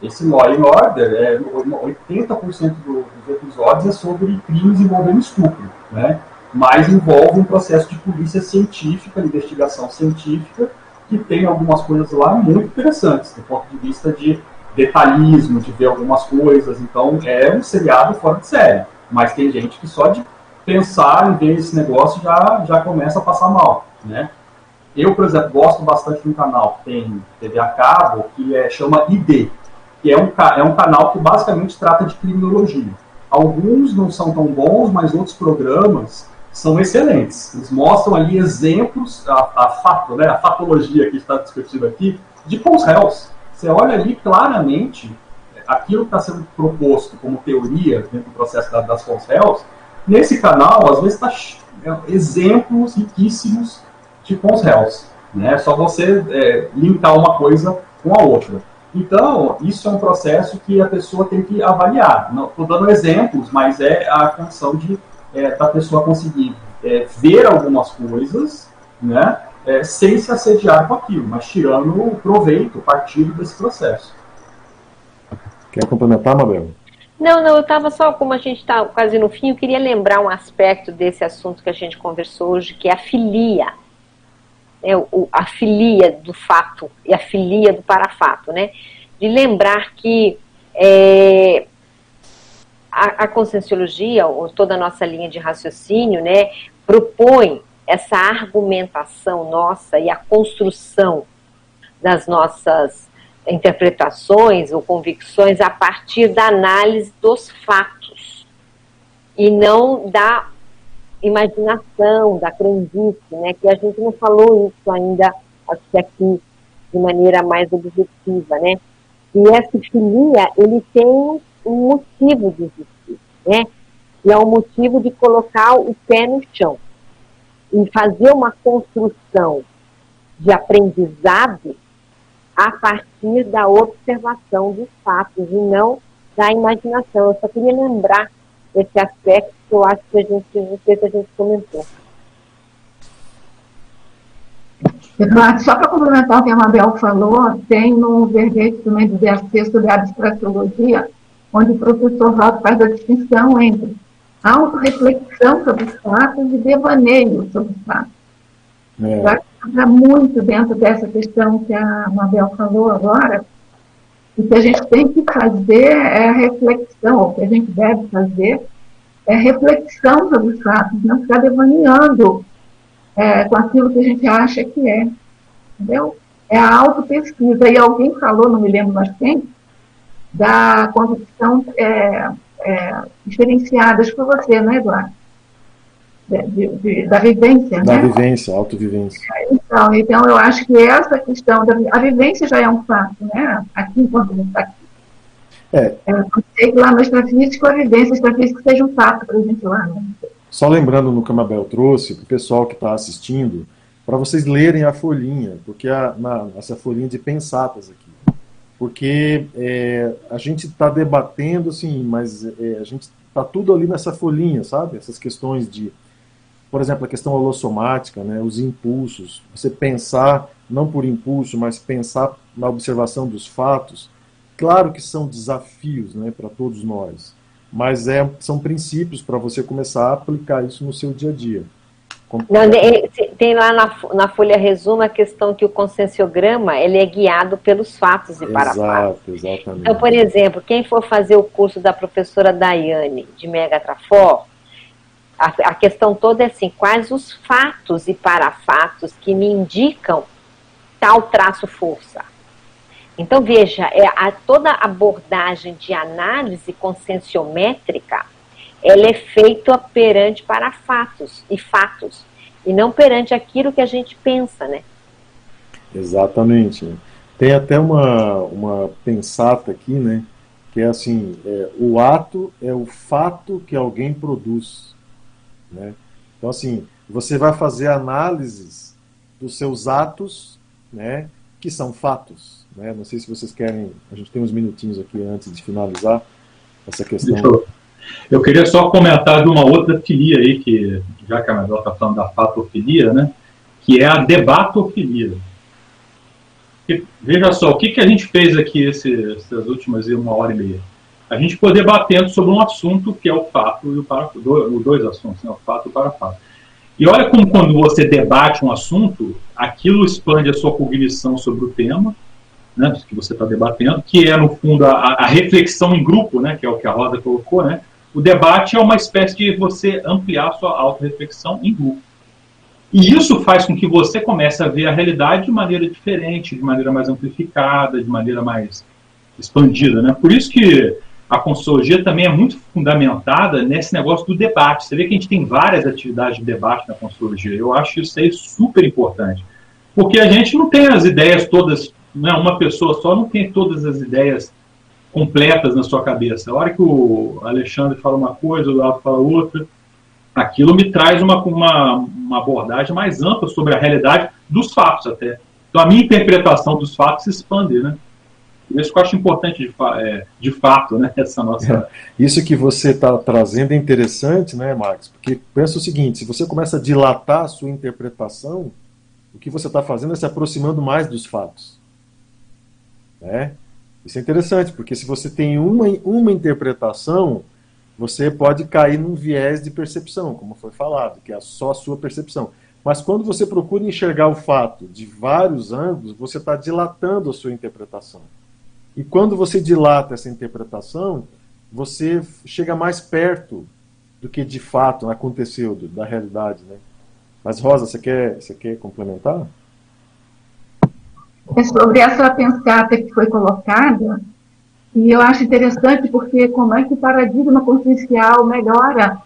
Esse Law and Order, é, 80% do, dos episódios é sobre crimes envolvendo estupro, né? mas envolve um processo de polícia científica, investigação científica, que tem algumas coisas lá muito interessantes, do ponto de vista de detalhismo, de ver algumas coisas. Então, é um seriado fora de série. Mas tem gente que só de pensar em ver esse negócio já, já começa a passar mal, né? Eu, por exemplo, gosto bastante de um canal que tem TV a cabo, que é, chama ID, que é um, é um canal que basicamente trata de criminologia. Alguns não são tão bons, mas outros programas são excelentes. Eles mostram ali exemplos, a, a fato, né, a fatologia que está discutindo aqui, de cons réus. Você olha ali claramente aquilo que está sendo proposto como teoria dentro do processo da, das cons réus. Nesse canal, às vezes, está é, exemplos riquíssimos de cons réus. Né? Só você é, linkar uma coisa com a outra. Então, isso é um processo que a pessoa tem que avaliar. Estou dando exemplos, mas é a condição de é, da pessoa conseguir é, ver algumas coisas, né, é, sem se assediar com aquilo, mas tirando o proveito, partido desse processo. Quer complementar, Mabel? Não, não, eu estava só, como a gente está quase no fim, eu queria lembrar um aspecto desse assunto que a gente conversou hoje, que é a filia. É, o, a filia do fato e a filia do parafato, né? De lembrar que é, a, a conscienciologia, ou toda a nossa linha de raciocínio, né, propõe essa argumentação nossa e a construção das nossas interpretações ou convicções a partir da análise dos fatos e não da imaginação, da crendice, né? Que a gente não falou isso ainda aqui de maneira mais objetiva, né? E essa filia, ele tem um motivo de existir, né? E é um motivo de colocar o pé no chão e fazer uma construção de aprendizado a partir da observação dos fatos e não da imaginação. Eu só queria lembrar esse aspecto que eu acho que a gente, não sei se a gente comentou. Só para complementar o que a Mabel falou, tem no verbete também do DFC sobre a abstratologia, onde o professor Valdo faz a distinção entre autorreflexão sobre os fatos e devaneio sobre os fatos. É entra muito dentro dessa questão que a Mabel falou agora, o que a gente tem que fazer é reflexão, o que a gente deve fazer é reflexão sobre os fatos, não ficar devaneando é, com aquilo que a gente acha que é. Entendeu? É a autopesquisa. E alguém falou, não me lembro mais quem, da convicção é, é, diferenciada. Acho que foi você, né, Eduardo? De, de, da vivência, da né? vivência, autovivência. Então, então, eu acho que essa questão da a vivência já é um fato, né? Aqui, enquanto a gente está aqui. É. é sei que lá no extrafísico a vivência extrafísica seja um fato para a gente lá. Né? Só lembrando no que a Mabel trouxe, para o pessoal que está assistindo, para vocês lerem a folhinha, porque a, na, essa folhinha de pensatas aqui. Porque é, a gente está debatendo, assim, mas é, a gente está tudo ali nessa folhinha, sabe? Essas questões de por exemplo, a questão holossomática, né, os impulsos, você pensar, não por impulso, mas pensar na observação dos fatos, claro que são desafios né, para todos nós, mas é, são princípios para você começar a aplicar isso no seu dia a dia. Não, tem lá na, na folha resumo a questão que o conscienciograma ele é guiado pelos fatos e para fatos. Exatamente. Então, por exemplo, quem for fazer o curso da professora Daiane de Megatrafor, a, a questão toda é assim, quais os fatos e parafatos que me indicam tal traço força. Então, veja, é, a, toda abordagem de análise conscienciométrica, ela é feita perante para fatos e fatos, e não perante aquilo que a gente pensa, né? Exatamente. Tem até uma, uma pensata aqui, né? Que é assim, é, o ato é o fato que alguém produz. Né? Então, assim, você vai fazer análises dos seus atos, né, que são fatos. Né? Não sei se vocês querem, a gente tem uns minutinhos aqui antes de finalizar essa questão. Eu, eu, queria só comentar de uma outra filia aí, que já que a Mabel está falando da fatofilia, né, que é a debatofilia. E, veja só, o que, que a gente fez aqui esse, essas últimas uma hora e meia? A gente poder debatendo sobre um assunto que é o fato e o parafato, os dois assuntos, né, o fato e o parafato. E olha como quando você debate um assunto, aquilo expande a sua cognição sobre o tema, né, que você está debatendo, que é, no fundo, a, a, reflexão em grupo, né, que é o que a Rosa colocou, né, o debate é uma espécie de você ampliar a sua auto-reflexão em grupo. E isso faz com que você comece a ver a realidade de maneira diferente, de maneira mais amplificada, de maneira mais expandida. Né? Por isso que a consultoria também é muito fundamentada nesse negócio do debate. Você vê que a gente tem várias atividades de debate na consultoria. Eu acho isso aí super importante. Porque a gente não tem as ideias todas, né, uma pessoa só não tem todas as ideias completas na sua cabeça. A hora que o Alexandre fala uma coisa, o Aldo fala outra, aquilo me traz uma, uma, uma abordagem mais ampla sobre a realidade dos fatos até. Então a minha interpretação dos fatos se expande, né? Isso que eu acho importante de, é, de fato, né? Essa nossa. É, isso que você está trazendo é interessante, né, Max? Porque pensa o seguinte: se você começa a dilatar a sua interpretação, o que você está fazendo é se aproximando mais dos fatos. Né? Isso é interessante, porque se você tem uma, uma interpretação, você pode cair num viés de percepção, como foi falado, que é só a sua percepção. Mas quando você procura enxergar o fato de vários ângulos, você está dilatando a sua interpretação. E quando você dilata essa interpretação, você chega mais perto do que de fato aconteceu, da realidade. Né? Mas, Rosa, você quer, você quer complementar? É sobre essa pensata que foi colocada, e eu acho interessante porque como é que o paradigma consciencial melhora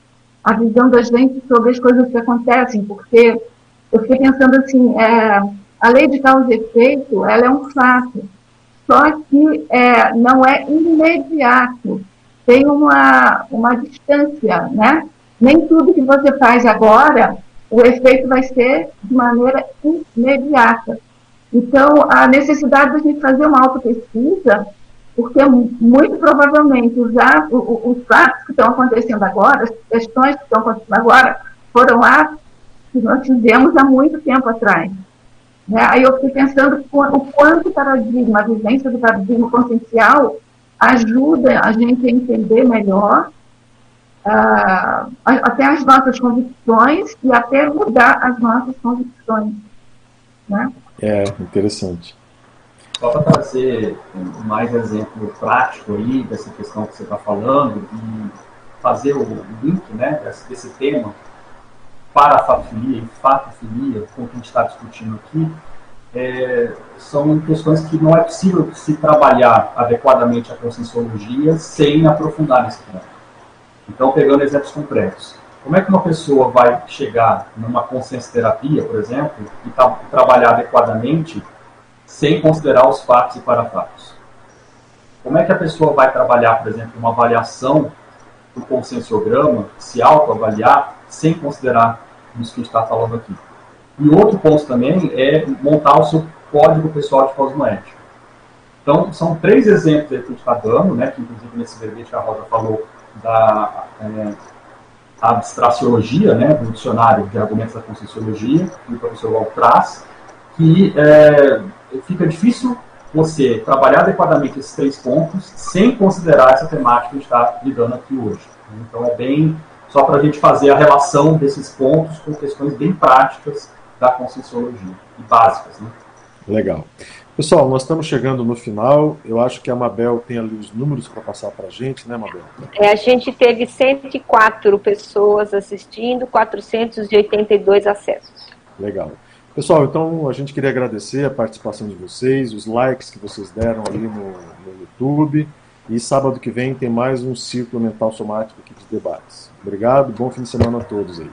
a visão da gente sobre as coisas que acontecem, porque eu fiquei pensando assim, é, a lei de causa e efeito, ela é um fato, só que é, não é imediato, tem uma, uma distância, né? Nem tudo que você faz agora, o efeito vai ser de maneira imediata. Então, a necessidade de gente fazer uma autopesquisa porque muito provavelmente os, os fatos que estão acontecendo agora, as questões que estão acontecendo agora, foram atos que nós fizemos há muito tempo atrás. Né? Aí eu fiquei pensando o quanto o paradigma, a vivência do paradigma consciencial ajuda a gente a entender melhor uh, até as nossas convicções e até mudar as nossas convicções. Né? É, interessante. Só para trazer mais exemplo prático aí dessa questão que você está falando e fazer o link né, desse, desse tema para a fatofilia e fatofilia, com o que a gente está discutindo aqui, é, são questões que não é possível se trabalhar adequadamente a conscienciologia sem aprofundar nesse ponto. Então, pegando exemplos concretos, como é que uma pessoa vai chegar numa consciência terapia, por exemplo, e tá, trabalhar adequadamente sem considerar os fatos e parafatos. Como é que a pessoa vai trabalhar, por exemplo, uma avaliação do conscienciograma, se autoavaliar, sem considerar isso que está falando aqui? E outro ponto também é montar o seu código pessoal de cosmoética. Então, são três exemplos que a gente está dando, né, que inclusive nesse verbete a Rosa falou da é, abstraciologia, né, do dicionário de argumentos da conscienciologia, que o professor Val traz, que é, fica difícil você trabalhar adequadamente esses três pontos sem considerar essa temática que a gente está lidando aqui hoje. Então é bem só para a gente fazer a relação desses pontos com questões bem práticas da conscienciologia e básicas. Né? Legal. Pessoal, nós estamos chegando no final. Eu acho que a Mabel tem ali os números para passar para a gente, né, Mabel? É, a gente teve 104 pessoas assistindo, 482 acessos. Legal. Pessoal, então a gente queria agradecer a participação de vocês, os likes que vocês deram ali no, no YouTube. E sábado que vem tem mais um círculo mental somático aqui de debates. Obrigado, bom fim de semana a todos aí.